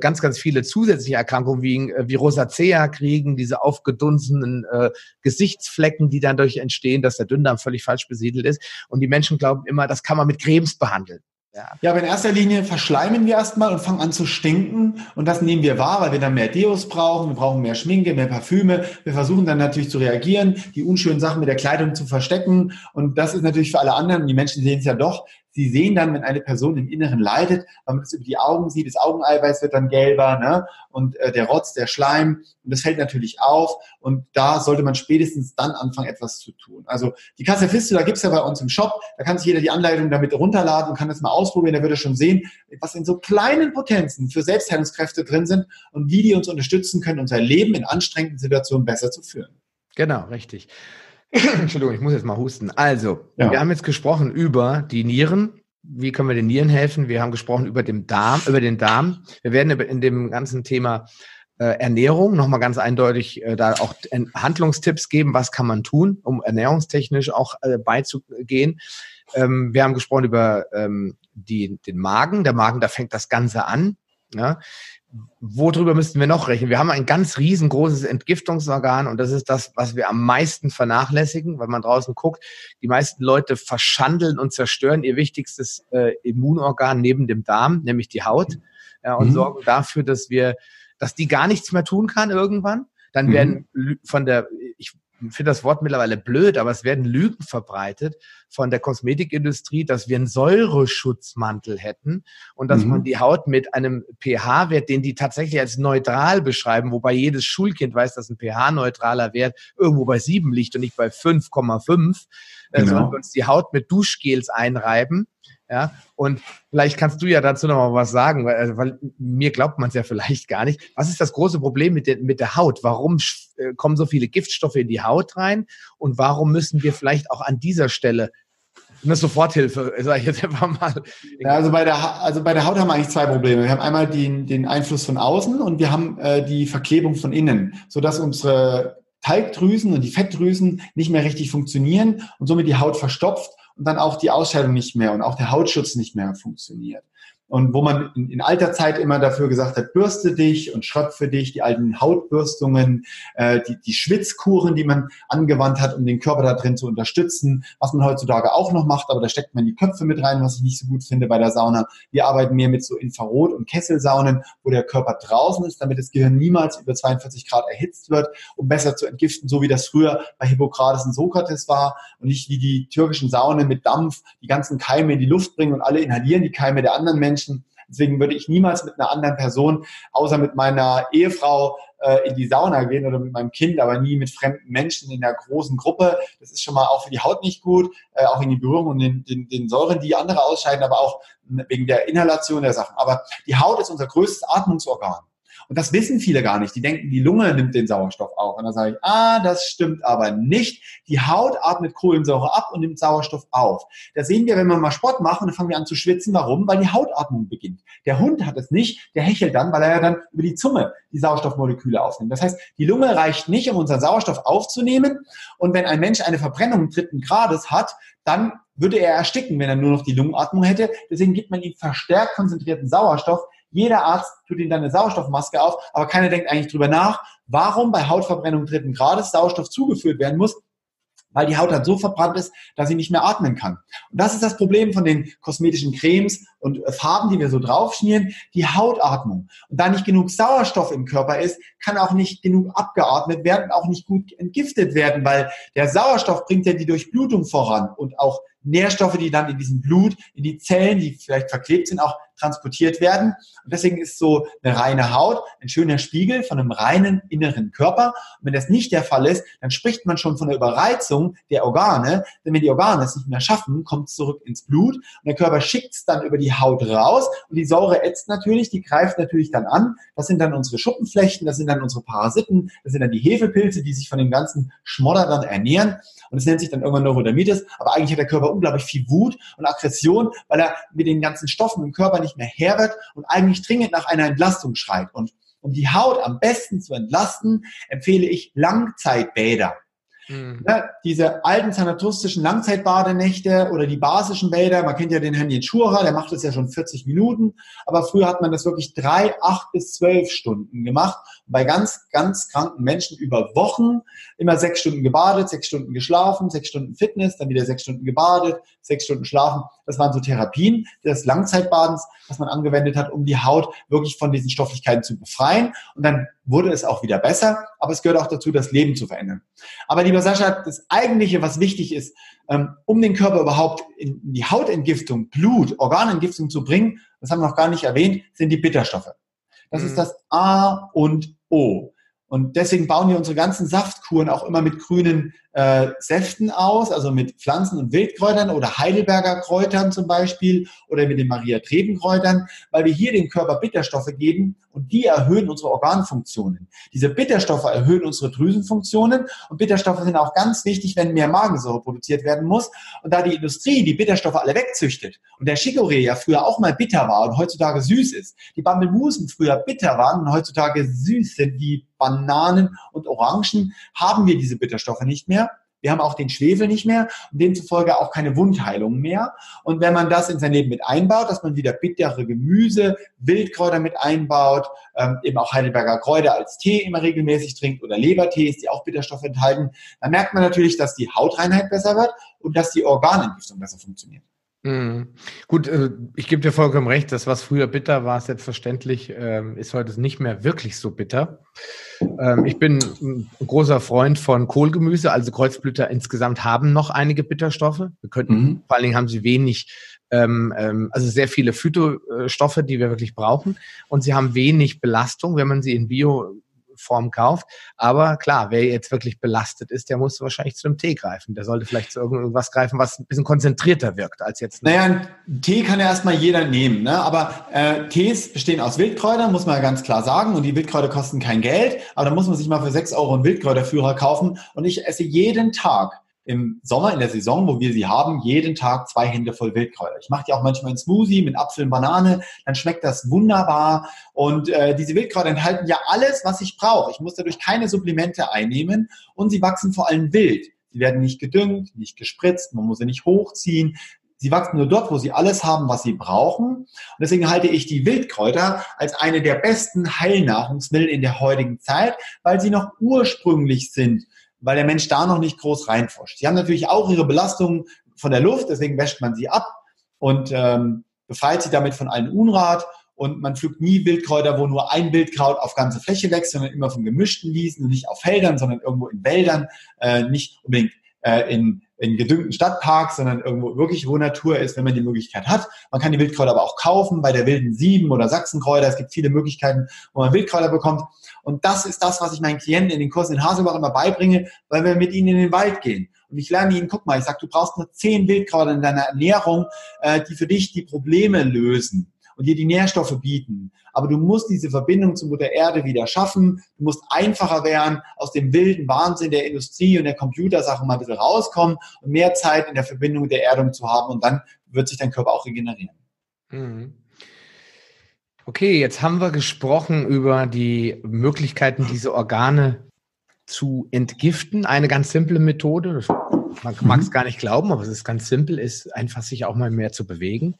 ganz, ganz viele zusätzliche Erkrankungen wie, äh, wie Rosacea kriegen, diese aufgedunsenen äh, Gesichtsflecken, die dann durch entstehen, dass der Dünndarm völlig falsch besiedelt ist. Und die Menschen glauben immer, das kann man mit Cremes behandeln. Ja. aber in erster Linie verschleimen wir erstmal und fangen an zu stinken. Und das nehmen wir wahr, weil wir dann mehr Deos brauchen, wir brauchen mehr Schminke, mehr Parfüme. Wir versuchen dann natürlich zu reagieren, die unschönen Sachen mit der Kleidung zu verstecken. Und das ist natürlich für alle anderen, die Menschen sehen es ja doch, Sie sehen dann, wenn eine Person im Inneren leidet, weil man das über die Augen sieht, das Augeneiweiß wird dann gelber ne? und äh, der Rotz, der Schleim und das fällt natürlich auf und da sollte man spätestens dann anfangen, etwas zu tun. Also die Kasse Fistula gibt's ja bei uns im Shop, da kann sich jeder die Anleitung damit runterladen und kann das mal ausprobieren, da wird er schon sehen, was in so kleinen Potenzen für Selbstheilungskräfte drin sind und wie die uns unterstützen können, unser Leben in anstrengenden Situationen besser zu führen. Genau, richtig. Entschuldigung, ich muss jetzt mal husten. Also, ja. wir haben jetzt gesprochen über die Nieren. Wie können wir den Nieren helfen? Wir haben gesprochen über den Darm, über den Darm. Wir werden in dem ganzen Thema äh, Ernährung nochmal ganz eindeutig äh, da auch Handlungstipps geben, was kann man tun, um ernährungstechnisch auch äh, beizugehen. Ähm, wir haben gesprochen über ähm, die, den Magen. Der Magen, da fängt das Ganze an. Ja? Worüber müssten wir noch rechnen? Wir haben ein ganz riesengroßes Entgiftungsorgan und das ist das, was wir am meisten vernachlässigen, weil man draußen guckt. Die meisten Leute verschandeln und zerstören ihr wichtigstes äh, Immunorgan neben dem Darm, nämlich die Haut, ja, und mhm. sorgen dafür, dass wir, dass die gar nichts mehr tun kann irgendwann. Dann mhm. werden von der, ich finde das Wort mittlerweile blöd, aber es werden Lügen verbreitet von der Kosmetikindustrie, dass wir einen Säureschutzmantel hätten und dass mhm. man die Haut mit einem pH-Wert, den die tatsächlich als neutral beschreiben, wobei jedes Schulkind weiß, dass ein pH-neutraler Wert irgendwo bei sieben liegt und nicht bei 5,5, äh, genau. sollen wir uns die Haut mit Duschgels einreiben ja, und vielleicht kannst du ja dazu noch mal was sagen, weil, also, weil mir glaubt man es ja vielleicht gar nicht. Was ist das große Problem mit der, mit der Haut? Warum äh, kommen so viele Giftstoffe in die Haut rein? Und warum müssen wir vielleicht auch an dieser Stelle eine Soforthilfe, sage ich jetzt einfach mal. Ja, also, bei der, also bei der Haut haben wir eigentlich zwei Probleme. Wir haben einmal den, den Einfluss von außen und wir haben äh, die Verklebung von innen, sodass unsere Talgdrüsen und die Fettdrüsen nicht mehr richtig funktionieren und somit die Haut verstopft dann auch die Ausscheidung nicht mehr und auch der Hautschutz nicht mehr funktioniert und wo man in, in, alter Zeit immer dafür gesagt hat, bürste dich und schröpfe dich, die alten Hautbürstungen, äh, die, die Schwitzkuren, die man angewandt hat, um den Körper da drin zu unterstützen, was man heutzutage auch noch macht, aber da steckt man die Köpfe mit rein, was ich nicht so gut finde bei der Sauna. Wir arbeiten mehr mit so Infrarot- und Kesselsaunen, wo der Körper draußen ist, damit das Gehirn niemals über 42 Grad erhitzt wird, um besser zu entgiften, so wie das früher bei Hippokrates und Sokrates war und nicht wie die türkischen Saunen mit Dampf die ganzen Keime in die Luft bringen und alle inhalieren die Keime der anderen Menschen Menschen. Deswegen würde ich niemals mit einer anderen Person, außer mit meiner Ehefrau, äh, in die Sauna gehen oder mit meinem Kind, aber nie mit fremden Menschen in einer großen Gruppe. Das ist schon mal auch für die Haut nicht gut, äh, auch in die Berührung und den, den, den Säuren, die andere ausscheiden, aber auch wegen der Inhalation der Sachen. Aber die Haut ist unser größtes Atmungsorgan. Und das wissen viele gar nicht. Die denken, die Lunge nimmt den Sauerstoff auf. Und dann sage ich, ah, das stimmt aber nicht. Die Haut atmet Kohlensäure ab und nimmt Sauerstoff auf. Da sehen wir, wenn wir mal Sport machen, dann fangen wir an zu schwitzen. Warum? Weil die Hautatmung beginnt. Der Hund hat es nicht, der hechelt dann, weil er ja dann über die Zunge die Sauerstoffmoleküle aufnimmt. Das heißt, die Lunge reicht nicht, um unseren Sauerstoff aufzunehmen. Und wenn ein Mensch eine Verbrennung dritten Grades hat, dann würde er ersticken, wenn er nur noch die Lungenatmung hätte. Deswegen gibt man ihm verstärkt konzentrierten Sauerstoff, jeder Arzt tut ihm dann eine Sauerstoffmaske auf, aber keiner denkt eigentlich drüber nach, warum bei Hautverbrennung dritten Grades Sauerstoff zugeführt werden muss, weil die Haut dann so verbrannt ist, dass sie nicht mehr atmen kann. Und das ist das Problem von den kosmetischen Cremes und äh, Farben, die wir so draufschmieren, die Hautatmung. Und da nicht genug Sauerstoff im Körper ist, kann auch nicht genug abgeatmet werden auch nicht gut entgiftet werden, weil der Sauerstoff bringt ja die Durchblutung voran und auch Nährstoffe, die dann in diesem Blut, in die Zellen, die vielleicht verklebt sind, auch transportiert werden. Und deswegen ist so eine reine Haut ein schöner Spiegel von einem reinen inneren Körper. Und wenn das nicht der Fall ist, dann spricht man schon von der Überreizung der Organe. Denn wenn die Organe es nicht mehr schaffen, kommt es zurück ins Blut und der Körper schickt es dann über die Haut raus. Und die Säure ätzt natürlich, die greift natürlich dann an. Das sind dann unsere Schuppenflechten, das sind dann unsere Parasiten, das sind dann die Hefepilze, die sich von dem ganzen Schmodder dann ernähren. Und es nennt sich dann irgendwann Neurodermitis. Aber eigentlich hat der Körper unglaublich viel Wut und Aggression, weil er mit den ganzen Stoffen im Körper nicht mehr her wird und eigentlich dringend nach einer Entlastung schreit. Und um die Haut am besten zu entlasten, empfehle ich Langzeitbäder. Mhm. Ja, diese alten sanatostischen Langzeitbadenächte oder die basischen Bäder, man kennt ja den Herrn Schurer, der macht das ja schon 40 Minuten, aber früher hat man das wirklich drei, acht bis zwölf Stunden gemacht. Bei ganz, ganz kranken Menschen über Wochen immer sechs Stunden gebadet, sechs Stunden geschlafen, sechs Stunden Fitness, dann wieder sechs Stunden gebadet, sechs Stunden schlafen. Das waren so Therapien des Langzeitbadens, was man angewendet hat, um die Haut wirklich von diesen Stofflichkeiten zu befreien. Und dann wurde es auch wieder besser, aber es gehört auch dazu, das Leben zu verändern. Aber lieber Sascha, das eigentliche, was wichtig ist, ähm, um den Körper überhaupt in die Hautentgiftung, Blut, Organentgiftung zu bringen, das haben wir noch gar nicht erwähnt, sind die Bitterstoffe. Das mhm. ist das A und O. Und deswegen bauen wir unsere ganzen Saftkuren auch immer mit grünen äh, Säften aus, also mit Pflanzen- und Wildkräutern oder Heidelberger Kräutern zum Beispiel oder mit den Maria-Treben-Kräutern, weil wir hier dem Körper Bitterstoffe geben und die erhöhen unsere Organfunktionen. Diese Bitterstoffe erhöhen unsere Drüsenfunktionen und Bitterstoffe sind auch ganz wichtig, wenn mehr Magensäure produziert werden muss. Und da die Industrie die Bitterstoffe alle wegzüchtet und der Chicorée ja früher auch mal bitter war und heutzutage süß ist, die Bambelmusen früher bitter waren und heutzutage süß sind wie Bananen und Orangen, haben wir diese Bitterstoffe nicht mehr. Wir haben auch den Schwefel nicht mehr und demzufolge auch keine Wundheilung mehr. Und wenn man das in sein Leben mit einbaut, dass man wieder bittere Gemüse, Wildkräuter mit einbaut, ähm, eben auch Heidelberger Kräuter als Tee immer regelmäßig trinkt oder Lebertees, die auch Bitterstoffe enthalten, dann merkt man natürlich, dass die Hautreinheit besser wird und dass die Organentgiftung besser funktioniert. Mhm. Gut, äh, ich gebe dir vollkommen recht, das, was früher bitter war, selbstverständlich, ähm, ist heute nicht mehr wirklich so bitter. Ähm, ich bin ein großer Freund von Kohlgemüse, also Kreuzblüter insgesamt haben noch einige Bitterstoffe. Wir könnten, mhm. vor allen Dingen haben sie wenig, ähm, also sehr viele Phytostoffe, die wir wirklich brauchen. Und sie haben wenig Belastung, wenn man sie in Bio Form kauft. Aber klar, wer jetzt wirklich belastet ist, der muss wahrscheinlich zu einem Tee greifen. Der sollte vielleicht zu irgendwas greifen, was ein bisschen konzentrierter wirkt als jetzt. Naja, Tee kann ja erstmal jeder nehmen. Ne? Aber äh, Tees bestehen aus Wildkräutern, muss man ja ganz klar sagen. Und die Wildkräuter kosten kein Geld. Aber da muss man sich mal für sechs Euro einen Wildkräuterführer kaufen. Und ich esse jeden Tag im Sommer, in der Saison, wo wir sie haben, jeden Tag zwei Hände voll Wildkräuter. Ich mache die auch manchmal in Smoothie mit Apfel und Banane, dann schmeckt das wunderbar. Und äh, diese Wildkräuter enthalten ja alles, was ich brauche. Ich muss dadurch keine Supplemente einnehmen und sie wachsen vor allem wild. Sie werden nicht gedüngt, nicht gespritzt, man muss sie nicht hochziehen. Sie wachsen nur dort, wo sie alles haben, was sie brauchen. Und deswegen halte ich die Wildkräuter als eine der besten Heilnahrungsmittel in der heutigen Zeit, weil sie noch ursprünglich sind weil der Mensch da noch nicht groß reinforscht. Sie haben natürlich auch ihre Belastungen von der Luft, deswegen wäscht man sie ab und ähm, befreit sie damit von allen Unrat. Und man pflückt nie Wildkräuter, wo nur ein Wildkraut auf ganze Fläche wächst, sondern immer von gemischten Wiesen und nicht auf Feldern, sondern irgendwo in Wäldern, äh, nicht unbedingt äh, in, in gedüngten Stadtparks, sondern irgendwo wirklich, wo Natur ist, wenn man die Möglichkeit hat. Man kann die Wildkräuter aber auch kaufen bei der Wilden Sieben oder Sachsenkräuter. Es gibt viele Möglichkeiten, wo man Wildkräuter bekommt. Und das ist das, was ich meinen Klienten in den Kursen in Haselbach immer beibringe, weil wir mit ihnen in den Wald gehen. Und ich lerne ihnen, guck mal, ich sage, du brauchst nur zehn Wildkräuter in deiner Ernährung, äh, die für dich die Probleme lösen und dir die Nährstoffe bieten. Aber du musst diese Verbindung zur Mutter Erde wieder schaffen. Du musst einfacher werden, aus dem wilden Wahnsinn der Industrie und der Computersachen mal ein bisschen rauskommen und mehr Zeit in der Verbindung mit der Erdung zu haben. Und dann wird sich dein Körper auch regenerieren. Mhm. Okay, jetzt haben wir gesprochen über die Möglichkeiten, diese Organe zu entgiften. Eine ganz simple Methode, man mag es mhm. gar nicht glauben, aber es ist ganz simpel, ist einfach sich auch mal mehr zu bewegen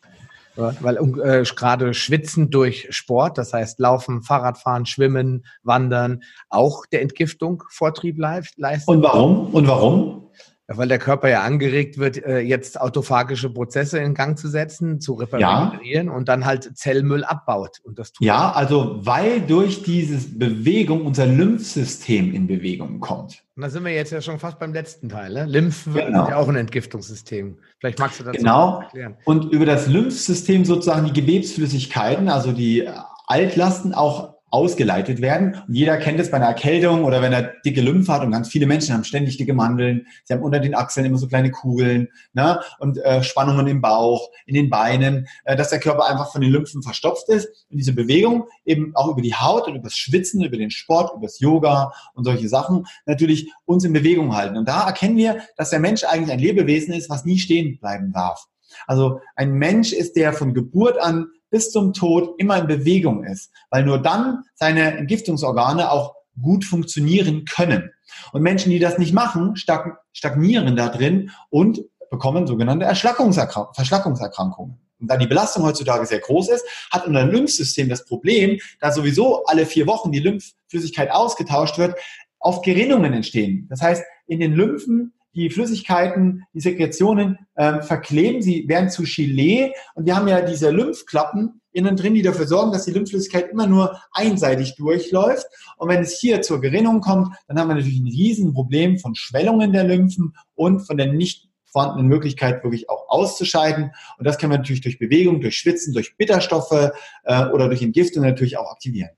weil äh, gerade Schwitzen durch Sport, das heißt Laufen, Fahrradfahren, Schwimmen, Wandern, auch der Entgiftung Vortrieb leistet. Und warum? Und warum? Ja, weil der Körper ja angeregt wird, äh, jetzt autophagische Prozesse in Gang zu setzen, zu reparieren ja. und dann halt Zellmüll abbaut. Und das tut ja, also weil durch diese Bewegung unser Lymphsystem in Bewegung kommt. Und da sind wir jetzt ja schon fast beim letzten Teil. Ne? Lymph genau. ist ja auch ein Entgiftungssystem. Vielleicht magst du das genau. erklären. Und über das Lymphsystem sozusagen die Gewebsflüssigkeiten, also die Altlasten auch ausgeleitet werden. Und jeder kennt es bei einer Erkältung oder wenn er dicke Lymphe hat und ganz viele Menschen haben ständig dicke Mandeln. Sie haben unter den Achseln immer so kleine Kugeln ne? und äh, Spannungen im Bauch, in den Beinen, äh, dass der Körper einfach von den Lymphen verstopft ist. Und diese Bewegung eben auch über die Haut und über das Schwitzen, über den Sport, über das Yoga und solche Sachen natürlich uns in Bewegung halten. Und da erkennen wir, dass der Mensch eigentlich ein Lebewesen ist, was nie stehen bleiben darf. Also ein Mensch ist, der von Geburt an bis zum Tod immer in Bewegung ist, weil nur dann seine Entgiftungsorgane auch gut funktionieren können. Und Menschen, die das nicht machen, stagnieren da drin und bekommen sogenannte Verschlackungserkrankungen. Und da die Belastung heutzutage sehr groß ist, hat unser Lymphsystem das Problem, da sowieso alle vier Wochen die Lymphflüssigkeit ausgetauscht wird, oft Gerinnungen entstehen. Das heißt, in den Lymphen die Flüssigkeiten, die Sekretionen äh, verkleben, sie werden zu Gelee und wir haben ja diese Lymphklappen innen drin, die dafür sorgen, dass die Lymphflüssigkeit immer nur einseitig durchläuft. Und wenn es hier zur Gerinnung kommt, dann haben wir natürlich ein Riesenproblem von Schwellungen der Lymphen und von der nicht vorhandenen Möglichkeit, wirklich auch auszuscheiden. Und das kann man natürlich durch Bewegung, durch Schwitzen, durch Bitterstoffe äh, oder durch Entgiftung natürlich auch aktivieren.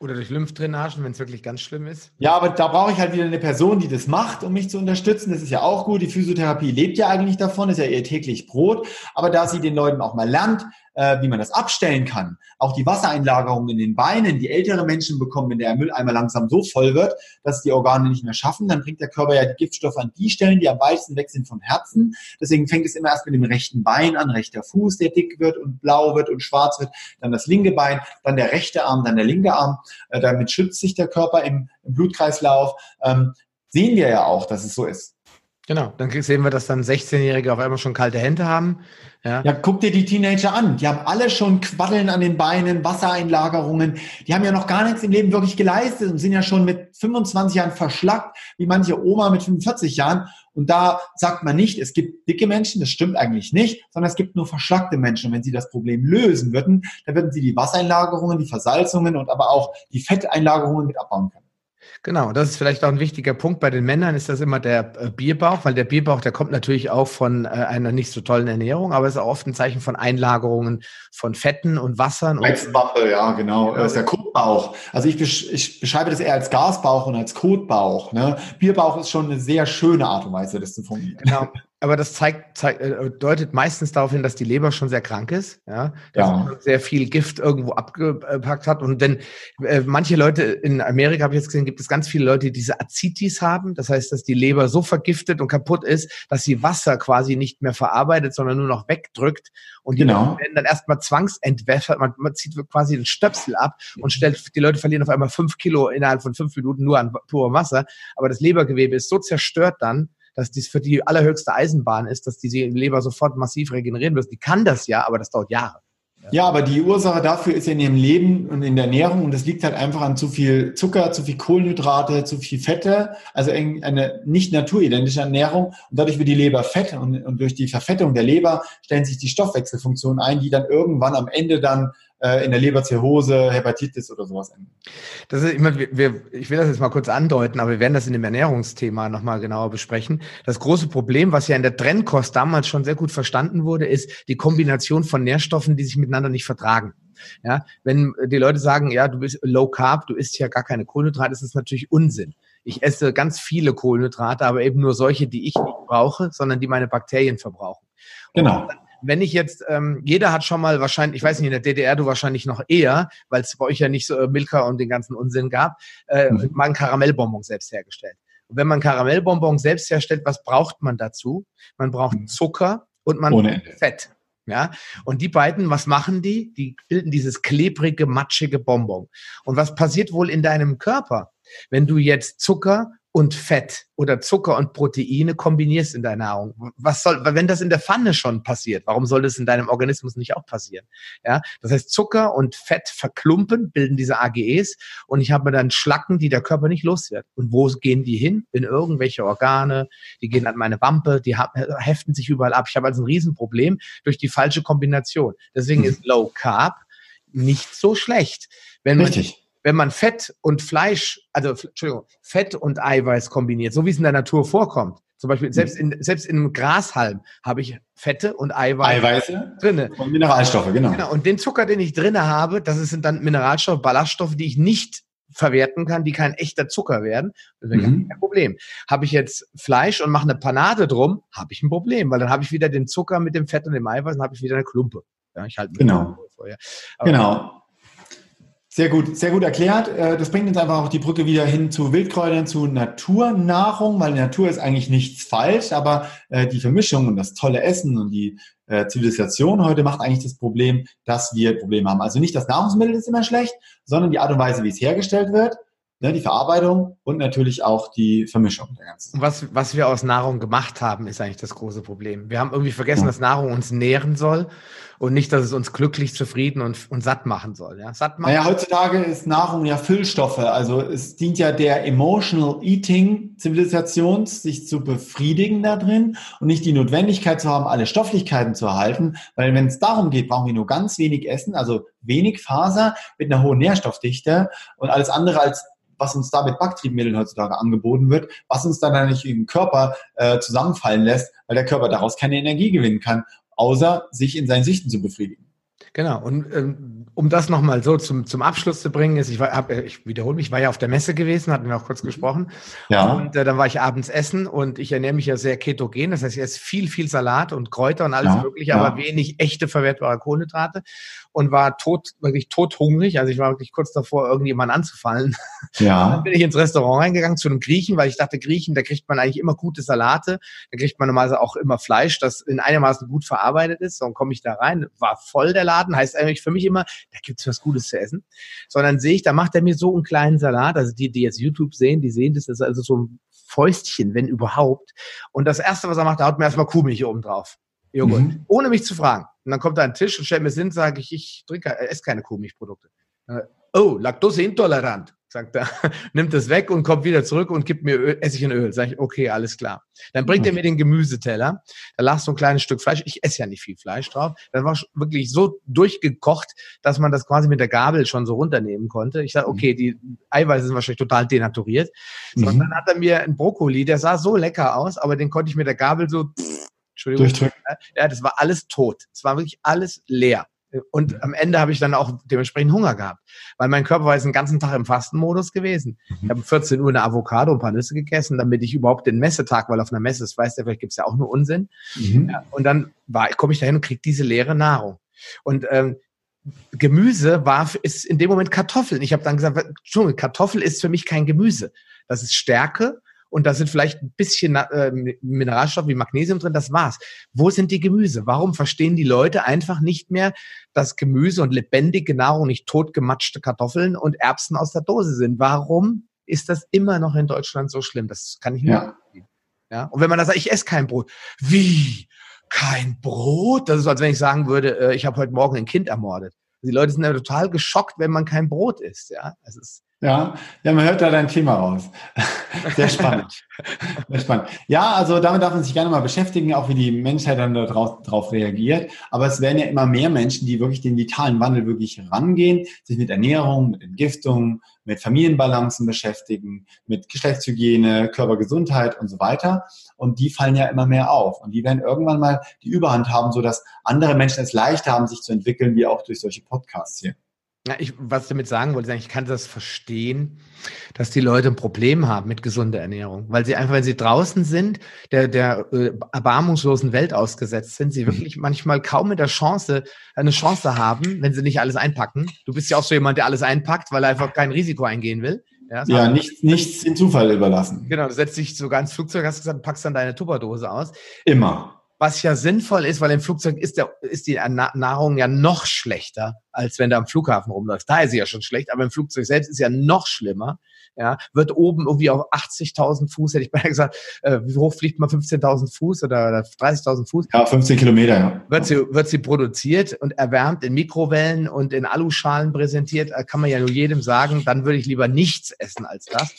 Oder durch Lymphdrainagen, wenn es wirklich ganz schlimm ist. Ja, aber da brauche ich halt wieder eine Person, die das macht, um mich zu unterstützen. Das ist ja auch gut. Die Physiotherapie lebt ja eigentlich davon, ist ja ihr täglich Brot. Aber da sie den Leuten auch mal lernt, äh, wie man das abstellen kann. Auch die Wassereinlagerung in den Beinen, die ältere Menschen bekommen, wenn der Mülleimer langsam so voll wird, dass die Organe nicht mehr schaffen, dann bringt der Körper ja die Giftstoffe an die Stellen, die am weitesten weg sind vom Herzen. Deswegen fängt es immer erst mit dem rechten Bein an, rechter Fuß, der dick wird und blau wird und schwarz wird, dann das linke Bein, dann der rechte Arm, dann der linke Arm. Äh, damit schützt sich der Körper im, im Blutkreislauf. Ähm, sehen wir ja auch, dass es so ist. Genau, dann sehen wir, dass dann 16-Jährige auf einmal schon kalte Hände haben. Ja. ja, guck dir die Teenager an. Die haben alle schon Quaddeln an den Beinen, Wassereinlagerungen. Die haben ja noch gar nichts im Leben wirklich geleistet und sind ja schon mit 25 Jahren verschlackt, wie manche Oma mit 45 Jahren. Und da sagt man nicht, es gibt dicke Menschen, das stimmt eigentlich nicht, sondern es gibt nur verschlackte Menschen. Und wenn sie das Problem lösen würden, dann würden sie die Wassereinlagerungen, die Versalzungen und aber auch die Fetteinlagerungen mit abbauen können. Genau, das ist vielleicht auch ein wichtiger Punkt. Bei den Männern ist das immer der äh, Bierbauch, weil der Bierbauch, der kommt natürlich auch von äh, einer nicht so tollen Ernährung, aber ist auch oft ein Zeichen von Einlagerungen von Fetten und Wassern. Weizenwampe, ja, genau. Das ist der Kotbauch. Also ich, besch ich, beschreibe das eher als Gasbauch und als Kotbauch. Ne? Bierbauch ist schon eine sehr schöne Art und Weise, das zu formulieren. Genau. aber das zeigt, zeigt, äh, deutet meistens darauf hin, dass die Leber schon sehr krank ist, ja, dass ja. sehr viel Gift irgendwo abgepackt hat. Und denn äh, manche Leute in Amerika habe ich jetzt gesehen, gibt es ganz viele Leute, die diese Azitis haben. Das heißt, dass die Leber so vergiftet und kaputt ist, dass sie Wasser quasi nicht mehr verarbeitet, sondern nur noch wegdrückt. Und die genau. werden dann erstmal zwangsentwässert. Man, man zieht quasi den Stöpsel ab und stellt, die Leute verlieren auf einmal fünf Kilo innerhalb von fünf Minuten nur an purem Wasser. Aber das Lebergewebe ist so zerstört dann, dass dies für die allerhöchste Eisenbahn ist, dass diese Leber sofort massiv regenerieren wird. Die kann das ja, aber das dauert Jahre. Ja, aber die Ursache dafür ist in ihrem Leben und in der Ernährung und das liegt halt einfach an zu viel Zucker, zu viel Kohlenhydrate, zu viel Fette, also eine nicht naturidentische Ernährung und dadurch wird die Leber fett und, und durch die Verfettung der Leber stellen sich die Stoffwechselfunktionen ein, die dann irgendwann am Ende dann äh, in der Leberzirrhose, Hepatitis oder sowas enden. Das ist immer, wir, ich will das jetzt mal kurz andeuten, aber wir werden das in dem Ernährungsthema nochmal genauer besprechen. Das große Problem, was ja in der Trennkost damals schon sehr gut verstanden wurde, ist die Kombination von Nährstoffen, die sich miteinander nicht vertragen. Ja, wenn die Leute sagen, ja, du bist low carb, du isst ja gar keine Kohlenhydrate, ist das natürlich Unsinn. Ich esse ganz viele Kohlenhydrate, aber eben nur solche, die ich nicht brauche, sondern die meine Bakterien verbrauchen. Genau. Wenn ich jetzt, ähm, jeder hat schon mal wahrscheinlich, ich weiß nicht, in der DDR du wahrscheinlich noch eher, weil es bei euch ja nicht so äh, Milka und den ganzen Unsinn gab, äh, mhm. mal ein Karamellbonbon selbst hergestellt. Und wenn man Karamellbonbon selbst herstellt, was braucht man dazu? Man braucht mhm. Zucker und man Ohne braucht Fett. Ja, und die beiden, was machen die? Die bilden dieses klebrige, matschige Bonbon. Und was passiert wohl in deinem Körper, wenn du jetzt Zucker und Fett oder Zucker und Proteine kombinierst in deiner Nahrung. Was soll, wenn das in der Pfanne schon passiert, warum soll das in deinem Organismus nicht auch passieren? Ja, das heißt, Zucker und Fett verklumpen, bilden diese AGEs und ich habe dann Schlacken, die der Körper nicht los wird. Und wo gehen die hin? In irgendwelche Organe, die gehen an meine Wampe, die heften sich überall ab. Ich habe also ein Riesenproblem durch die falsche Kombination. Deswegen ist Low Carb nicht so schlecht. Wenn Richtig wenn man Fett und Fleisch, also Entschuldigung, Fett und Eiweiß kombiniert, so wie es in der Natur vorkommt, zum Beispiel selbst in, selbst in einem Grashalm habe ich Fette und Eiweiß Eiweiße drinne. Und Mineralstoffe, genau. genau. Und den Zucker, den ich drinne habe, das sind dann Mineralstoffe, Ballaststoffe, die ich nicht verwerten kann, die kein echter Zucker werden. Das ist mhm. kein Problem. Habe ich jetzt Fleisch und mache eine Panade drum, habe ich ein Problem, weil dann habe ich wieder den Zucker mit dem Fett und dem Eiweiß und habe ich wieder eine Klumpe. Ja, ich halte genau. genau. Sehr gut, sehr gut erklärt. Äh, das bringt uns einfach auch die Brücke wieder hin zu Wildkräutern, zu Naturnahrung, weil in der Natur ist eigentlich nichts falsch, aber äh, die Vermischung und das tolle Essen und die äh, Zivilisation heute macht eigentlich das Problem, dass wir Probleme haben. Also nicht das Nahrungsmittel ist immer schlecht, sondern die Art und Weise, wie es hergestellt wird ne, die Verarbeitung und natürlich auch die Vermischung der ganzen. Was, was wir aus Nahrung gemacht haben, ist eigentlich das große Problem. Wir haben irgendwie vergessen, ja. dass Nahrung uns nähren soll und nicht, dass es uns glücklich, zufrieden und, und satt machen soll. Ja? Satt machen. Naja, heutzutage ist Nahrung ja Füllstoffe. Also es dient ja der Emotional Eating Zivilisation, sich zu befriedigen da drin und nicht die Notwendigkeit zu haben, alle Stofflichkeiten zu erhalten. Weil wenn es darum geht, brauchen wir nur ganz wenig Essen, also wenig Faser mit einer hohen Nährstoffdichte und alles andere als was uns da mit Backtriebmitteln heutzutage angeboten wird, was uns dann eigentlich im Körper äh, zusammenfallen lässt, weil der Körper daraus keine Energie gewinnen kann, außer sich in seinen Sichten zu befriedigen. Genau. Und ähm, um das nochmal so zum, zum Abschluss zu bringen, ist, ich, war, hab, ich wiederhole mich, ich war ja auf der Messe gewesen, hatten wir auch kurz gesprochen. Ja. Und äh, dann war ich abends essen und ich ernähre mich ja sehr ketogen. Das heißt, ich esse viel, viel Salat und Kräuter und alles ja. mögliche, ja. aber wenig echte verwertbare Kohlenhydrate und war tot, wirklich tothungrig. Also ich war wirklich kurz davor, irgendjemanden anzufallen. Ja. dann bin ich ins Restaurant reingegangen zu einem Griechen, weil ich dachte, Griechen, da kriegt man eigentlich immer gute Salate. Da kriegt man normalerweise auch immer Fleisch, das in einigermaßen gut verarbeitet ist. Dann komme ich da rein, war voll der Laden, heißt eigentlich für mich immer, da gibt's was Gutes zu essen. Sondern sehe ich, da macht er mir so einen kleinen Salat. Also die, die jetzt YouTube sehen, die sehen, das ist also so ein Fäustchen, wenn überhaupt. Und das Erste, was er macht, er haut mir erstmal Kuhmilch oben drauf. Joghurt. Mhm. Ohne mich zu fragen. Und dann kommt er an den Tisch und stellt mir hin, sage ich, ich trinke, esse keine Kuhmilchprodukte. Oh, Laktoseintolerant sagt er, nimmt es weg und kommt wieder zurück und gibt mir Öl, Essig und Öl. Sag ich, okay, alles klar. Dann bringt er mir den Gemüseteller, da lag so ein kleines Stück Fleisch. Ich esse ja nicht viel Fleisch drauf. Das war wirklich so durchgekocht, dass man das quasi mit der Gabel schon so runternehmen konnte. Ich sage, mhm. okay, die Eiweiße sind wahrscheinlich total denaturiert. So, mhm. Und dann hat er mir einen Brokkoli, der sah so lecker aus, aber den konnte ich mit der Gabel so, pff, Entschuldigung, ja, das war alles tot. Es war wirklich alles leer. Und am Ende habe ich dann auch dementsprechend Hunger gehabt, weil mein Körper war jetzt den ganzen Tag im Fastenmodus gewesen. Mhm. Ich habe um 14 Uhr eine Avocado und ein paar Nüsse gegessen, damit ich überhaupt den Messetag, weil auf einer Messe, das weiß der, vielleicht gibt's ja auch nur Unsinn. Mhm. Ja, und dann war, komme ich dahin und kriege diese leere Nahrung. Und ähm, Gemüse war ist in dem Moment Kartoffeln. Ich habe dann gesagt, Entschuldigung, Kartoffel ist für mich kein Gemüse. Das ist Stärke und da sind vielleicht ein bisschen äh, Mineralstoffe wie Magnesium drin, das war's. Wo sind die Gemüse? Warum verstehen die Leute einfach nicht mehr, dass Gemüse und lebendige Nahrung nicht totgematschte Kartoffeln und Erbsen aus der Dose sind? Warum ist das immer noch in Deutschland so schlimm? Das kann ich nicht ja. ja. Und wenn man da sagt, ich esse kein Brot. Wie? Kein Brot? Das ist, als wenn ich sagen würde, äh, ich habe heute Morgen ein Kind ermordet. Die Leute sind ja total geschockt, wenn man kein Brot isst. Ja, es ist ja, ja, man hört da dein Thema raus. Sehr spannend. Sehr spannend. Ja, also damit darf man sich gerne mal beschäftigen, auch wie die Menschheit dann darauf, darauf reagiert. Aber es werden ja immer mehr Menschen, die wirklich den vitalen Wandel wirklich rangehen, sich mit Ernährung, mit Entgiftung, mit Familienbalancen beschäftigen, mit Geschlechtshygiene, Körpergesundheit und so weiter. Und die fallen ja immer mehr auf. Und die werden irgendwann mal die Überhand haben, sodass andere Menschen es leichter haben, sich zu entwickeln, wie auch durch solche Podcasts hier. Ja, ich, was ich damit sagen wollte, ich kann das verstehen, dass die Leute ein Problem haben mit gesunder Ernährung, weil sie einfach, wenn sie draußen sind, der, der äh, erbarmungslosen Welt ausgesetzt sind, sie wirklich manchmal kaum mit der Chance, eine Chance haben, wenn sie nicht alles einpacken. Du bist ja auch so jemand, der alles einpackt, weil er einfach kein Risiko eingehen will. Ja, ja nichts, nichts dem Zufall überlassen. Genau, du setzt dich sogar ins Flugzeug, hast gesagt, packst dann deine Tupperdose aus. Immer was ja sinnvoll ist, weil im Flugzeug ist, der, ist die Nahrung ja noch schlechter, als wenn du am Flughafen rumläufst. Da ist sie ja schon schlecht, aber im Flugzeug selbst ist ja noch schlimmer. Ja, wird oben irgendwie auf 80.000 Fuß, hätte ich beinahe gesagt, äh, wie hoch fliegt man 15.000 Fuß oder, oder 30.000 Fuß? Ja, 15 Kilometer, ja. Wird sie, wird sie produziert und erwärmt in Mikrowellen und in Aluschalen präsentiert, äh, kann man ja nur jedem sagen, dann würde ich lieber nichts essen als das.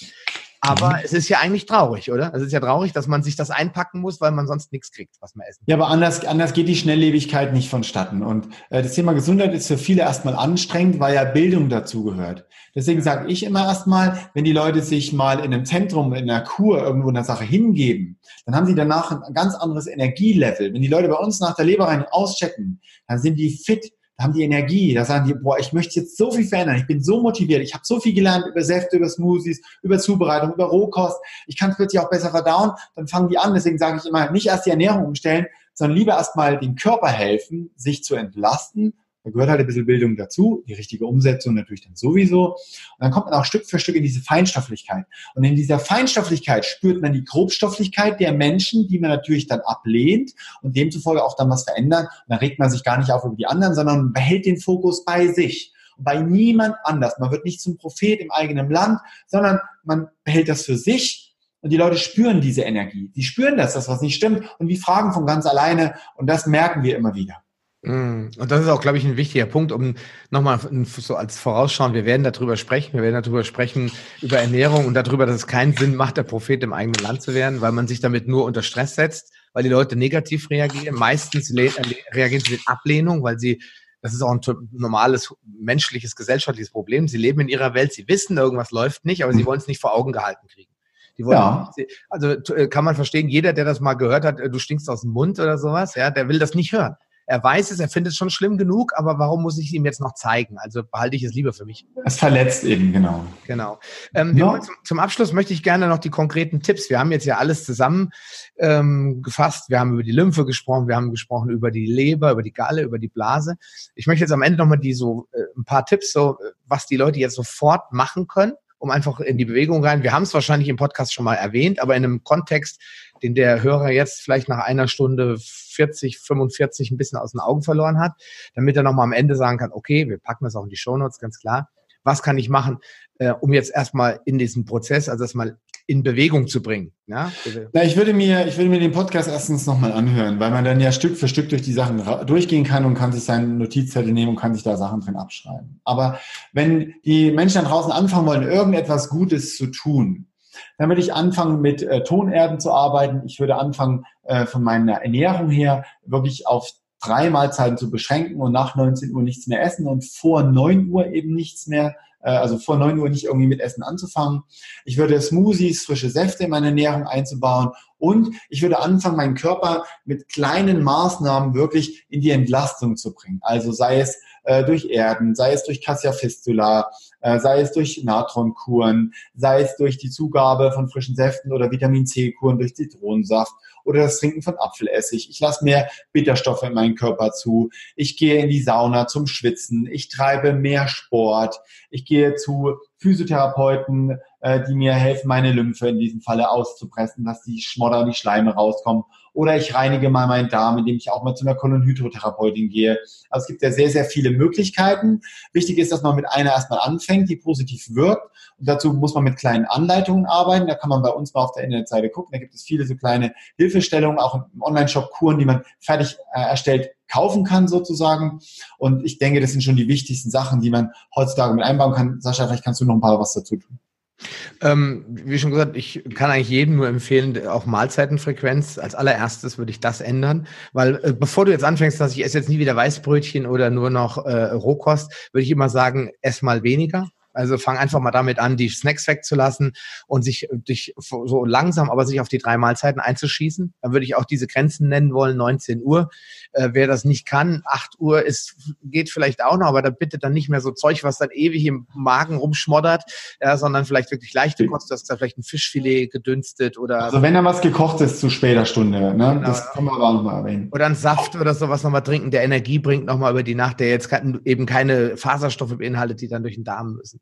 Aber mhm. es ist ja eigentlich traurig, oder? Es ist ja traurig, dass man sich das einpacken muss, weil man sonst nichts kriegt, was man essen kann. Ja, aber anders, anders geht die Schnelllebigkeit nicht vonstatten. Und äh, das Thema Gesundheit ist für viele erstmal anstrengend, weil ja Bildung dazugehört. Deswegen sage ich immer erstmal, wenn die Leute sich mal in einem Zentrum, in einer Kur irgendwo in der Sache hingeben, dann haben sie danach ein ganz anderes Energielevel. Wenn die Leute bei uns nach der Leberreinigung auschecken, dann sind die fit, da haben die Energie, da sagen die, boah, ich möchte jetzt so viel verändern, ich bin so motiviert, ich habe so viel gelernt über Säfte, über Smoothies, über Zubereitung, über Rohkost, ich kann es plötzlich auch besser verdauen, dann fangen die an, deswegen sage ich immer, nicht erst die Ernährung umstellen, sondern lieber erstmal dem Körper helfen, sich zu entlasten gehört halt ein bisschen Bildung dazu, die richtige Umsetzung natürlich dann sowieso. Und dann kommt man auch Stück für Stück in diese Feinstofflichkeit. Und in dieser Feinstofflichkeit spürt man die Grobstofflichkeit der Menschen, die man natürlich dann ablehnt und demzufolge auch dann was verändern. Und dann regt man sich gar nicht auf über die anderen, sondern behält den Fokus bei sich bei niemand anders. Man wird nicht zum Prophet im eigenen Land, sondern man behält das für sich und die Leute spüren diese Energie. Die spüren das, dass was nicht stimmt und die fragen von ganz alleine und das merken wir immer wieder. Mm. Und das ist auch, glaube ich, ein wichtiger Punkt, um nochmal so als Vorausschauen, wir werden darüber sprechen, wir werden darüber sprechen, über Ernährung und darüber, dass es keinen Sinn macht, der Prophet im eigenen Land zu werden, weil man sich damit nur unter Stress setzt, weil die Leute negativ reagieren. Meistens reagieren sie mit Ablehnung, weil sie, das ist auch ein normales menschliches, gesellschaftliches Problem. Sie leben in ihrer Welt, sie wissen, irgendwas läuft nicht, aber sie wollen es nicht vor Augen gehalten kriegen. Die wollen, ja. Also äh, kann man verstehen, jeder, der das mal gehört hat, äh, du stinkst aus dem Mund oder sowas, ja, der will das nicht hören er weiß es, er findet es schon schlimm genug, aber warum muss ich es ihm jetzt noch zeigen? Also behalte ich es lieber für mich. Es verletzt eben, genau. Genau. Ähm, no. zum, zum, Abschluss möchte ich gerne noch die konkreten Tipps. Wir haben jetzt ja alles zusammen ähm, gefasst. Wir haben über die Lymphe gesprochen, wir haben gesprochen über die Leber, über die Galle, über die Blase. Ich möchte jetzt am Ende nochmal die so äh, ein paar Tipps, so was die Leute jetzt sofort machen können um einfach in die Bewegung rein. Wir haben es wahrscheinlich im Podcast schon mal erwähnt, aber in einem Kontext, den der Hörer jetzt vielleicht nach einer Stunde 40, 45 ein bisschen aus den Augen verloren hat, damit er nochmal am Ende sagen kann, okay, wir packen das auch in die Shownotes, ganz klar. Was kann ich machen, äh, um jetzt erstmal in diesem Prozess, also erstmal in Bewegung zu bringen. Ja? Na, ich würde mir, ich würde mir den Podcast erstens nochmal anhören, weil man dann ja Stück für Stück durch die Sachen durchgehen kann und kann sich seine Notizzettel nehmen und kann sich da Sachen drin abschreiben. Aber wenn die Menschen da draußen anfangen wollen, irgendetwas Gutes zu tun, dann würde ich anfangen, mit äh, Tonerden zu arbeiten. Ich würde anfangen, äh, von meiner Ernährung her wirklich auf drei Mahlzeiten zu beschränken und nach 19 Uhr nichts mehr essen und vor 9 Uhr eben nichts mehr äh, also vor 9 Uhr nicht irgendwie mit Essen anzufangen. Ich würde Smoothies, frische Säfte in meine Ernährung einzubauen und ich würde anfangen, meinen Körper mit kleinen Maßnahmen wirklich in die Entlastung zu bringen. Also sei es äh, durch Erden, sei es durch Cassia Fistula, sei es durch Natronkuren, sei es durch die Zugabe von frischen Säften oder Vitamin C-Kuren durch Zitronensaft oder das Trinken von Apfelessig. Ich lasse mehr Bitterstoffe in meinen Körper zu. Ich gehe in die Sauna zum Schwitzen. Ich treibe mehr Sport. Ich gehe zu Physiotherapeuten, äh, die mir helfen, meine Lymphe in diesem Falle auszupressen, dass die Schmodder, die Schleime rauskommen. Oder ich reinige mal meinen Darm, indem ich auch mal zu einer Kolonhydrotherapeutin gehe. Also es gibt ja sehr, sehr viele Möglichkeiten. Wichtig ist, dass man mit einer erstmal anfängt, die positiv wirkt. Und dazu muss man mit kleinen Anleitungen arbeiten. Da kann man bei uns mal auf der Internetseite gucken. Da gibt es viele so kleine Hilfestellungen, auch im Online-Shop Kuren, die man fertig äh, erstellt kaufen kann sozusagen. Und ich denke, das sind schon die wichtigsten Sachen, die man heutzutage mit einbauen kann. Sascha, vielleicht kannst du noch ein paar was dazu tun. Ähm, wie schon gesagt, ich kann eigentlich jedem nur empfehlen, auch Mahlzeitenfrequenz. Als allererstes würde ich das ändern, weil äh, bevor du jetzt anfängst, dass ich esse jetzt nie wieder Weißbrötchen oder nur noch äh, Rohkost, würde ich immer sagen, ess mal weniger. Also fang einfach mal damit an, die Snacks wegzulassen und sich dich so langsam, aber sich auf die drei Mahlzeiten einzuschießen. Dann würde ich auch diese Grenzen nennen wollen, 19 Uhr. Äh, wer das nicht kann, 8 Uhr ist, geht vielleicht auch noch, aber dann bitte dann nicht mehr so Zeug, was dann ewig im Magen rumschmoddert, ja, sondern vielleicht wirklich leichte Kost, dass da vielleicht ein Fischfilet gedünstet oder. Also wenn da was gekocht ist zu später Stunde, ne? Genau. Das kann man aber nochmal erwähnen. Oder ein Saft oder sowas nochmal trinken, der Energie bringt nochmal über die Nacht, der jetzt eben keine Faserstoffe beinhaltet, die dann durch den Darm müssen.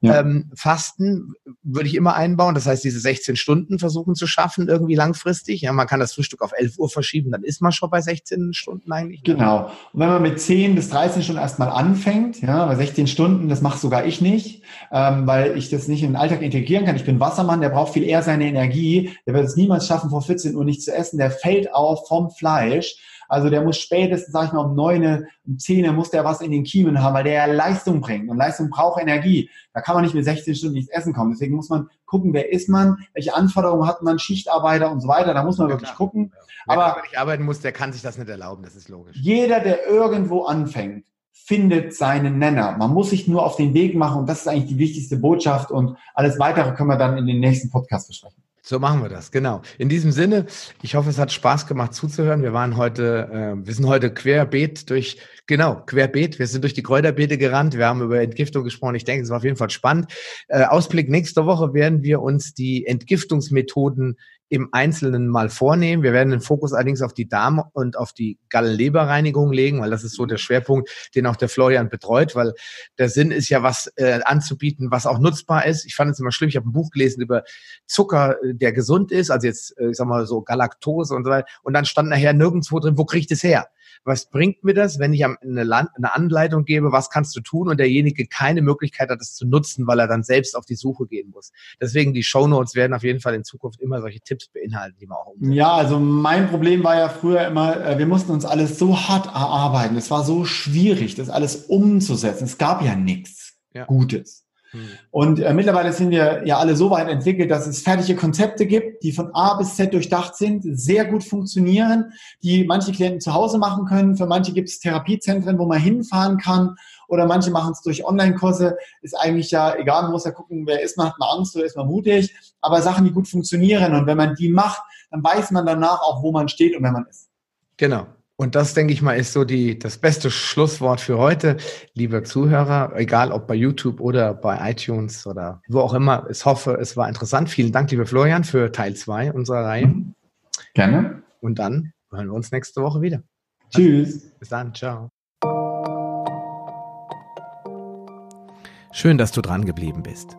Ja. Ähm, Fasten würde ich immer einbauen. Das heißt, diese 16 Stunden versuchen zu schaffen, irgendwie langfristig. Ja, man kann das Frühstück auf 11 Uhr verschieben, dann ist man schon bei 16 Stunden eigentlich. Ne? Genau. Und wenn man mit 10 bis 13 Stunden erstmal anfängt, ja, bei 16 Stunden, das mache sogar ich nicht, ähm, weil ich das nicht in den Alltag integrieren kann. Ich bin Wassermann, der braucht viel eher seine Energie. Der wird es niemals schaffen, vor 14 Uhr nicht zu essen. Der fällt auf vom Fleisch. Also der muss spätestens, sag ich mal, um neun, um zehn muss der was in den Kiemen haben, weil der Leistung bringt. Und Leistung braucht Energie. Da kann man nicht mit 16 Stunden nichts essen kommen. Deswegen muss man gucken, wer ist man, welche Anforderungen hat man, Schichtarbeiter und so weiter. Da muss man ja, wirklich klar. gucken. Wer aber nicht arbeiten muss, der kann sich das nicht erlauben. Das ist logisch. Jeder, der irgendwo anfängt, findet seinen Nenner. Man muss sich nur auf den Weg machen und das ist eigentlich die wichtigste Botschaft und alles weitere können wir dann in den nächsten Podcast besprechen. So machen wir das, genau. In diesem Sinne, ich hoffe, es hat Spaß gemacht zuzuhören. Wir waren heute, äh, wir sind heute querbeet durch, genau, querbeet. Wir sind durch die Kräuterbeete gerannt. Wir haben über Entgiftung gesprochen. Ich denke, es war auf jeden Fall spannend. Äh, Ausblick nächste Woche werden wir uns die Entgiftungsmethoden im Einzelnen mal vornehmen. Wir werden den Fokus allerdings auf die Darm- und auf die Gallenleberreinigung legen, weil das ist so der Schwerpunkt, den auch der Florian betreut, weil der Sinn ist ja, was äh, anzubieten, was auch nutzbar ist. Ich fand es immer schlimm, ich habe ein Buch gelesen über Zucker, äh, der gesund ist, also jetzt, äh, ich sag mal so Galaktose und so weiter. Und dann stand nachher nirgendwo drin, wo kriege ich das her? was bringt mir das, wenn ich eine, eine Anleitung gebe, was kannst du tun und derjenige keine Möglichkeit hat, das zu nutzen, weil er dann selbst auf die Suche gehen muss. Deswegen die Show Notes werden auf jeden Fall in Zukunft immer solche Tipps beinhalten, die man auch umsetzt. Ja, also mein Problem war ja früher immer, äh, wir mussten uns alles so hart erarbeiten. Es war so schwierig, das alles umzusetzen. Es gab ja nichts ja. Gutes. Hm. Und äh, mittlerweile sind wir ja alle so weit entwickelt, dass es fertige Konzepte gibt, die von A bis Z durchdacht sind, sehr gut funktionieren, die manche Klienten zu Hause machen können. Für manche gibt es Therapiezentren, wo man hinfahren kann. Oder manche machen es durch Online-Kurse. Ist eigentlich ja egal, man muss ja gucken, wer ist man, hat man Angst oder ist man mutig. Aber Sachen, die gut funktionieren. Und wenn man die macht, dann weiß man danach auch, wo man steht und wer man ist. Genau. Und das, denke ich mal, ist so die, das beste Schlusswort für heute. Lieber Zuhörer, egal ob bei YouTube oder bei iTunes oder wo auch immer, ich hoffe, es war interessant. Vielen Dank, lieber Florian, für Teil zwei unserer Reihe. Gerne. Und dann hören wir uns nächste Woche wieder. Tschüss. Bis dann. Ciao. Schön, dass du dran geblieben bist.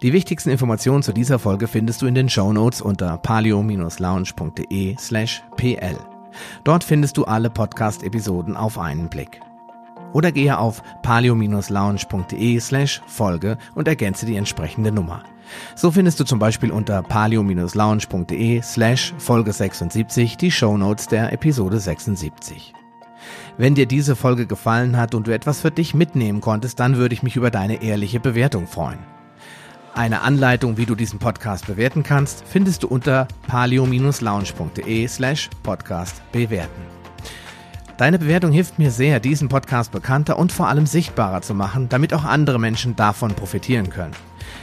Die wichtigsten Informationen zu dieser Folge findest du in den Show Notes unter palio-lounge.de slash pl. Dort findest du alle Podcast-Episoden auf einen Blick. oder gehe auf palio-lounge.de slash Folge und ergänze die entsprechende Nummer. So findest du zum Beispiel unter palio-lounge.de slash Folge 76 die Shownotes der Episode 76. Wenn dir diese Folge gefallen hat und du etwas für dich mitnehmen konntest, dann würde ich mich über deine ehrliche Bewertung freuen. Eine Anleitung, wie du diesen Podcast bewerten kannst, findest du unter palio-lounge.de slash podcast bewerten. Deine Bewertung hilft mir sehr, diesen Podcast bekannter und vor allem sichtbarer zu machen, damit auch andere Menschen davon profitieren können.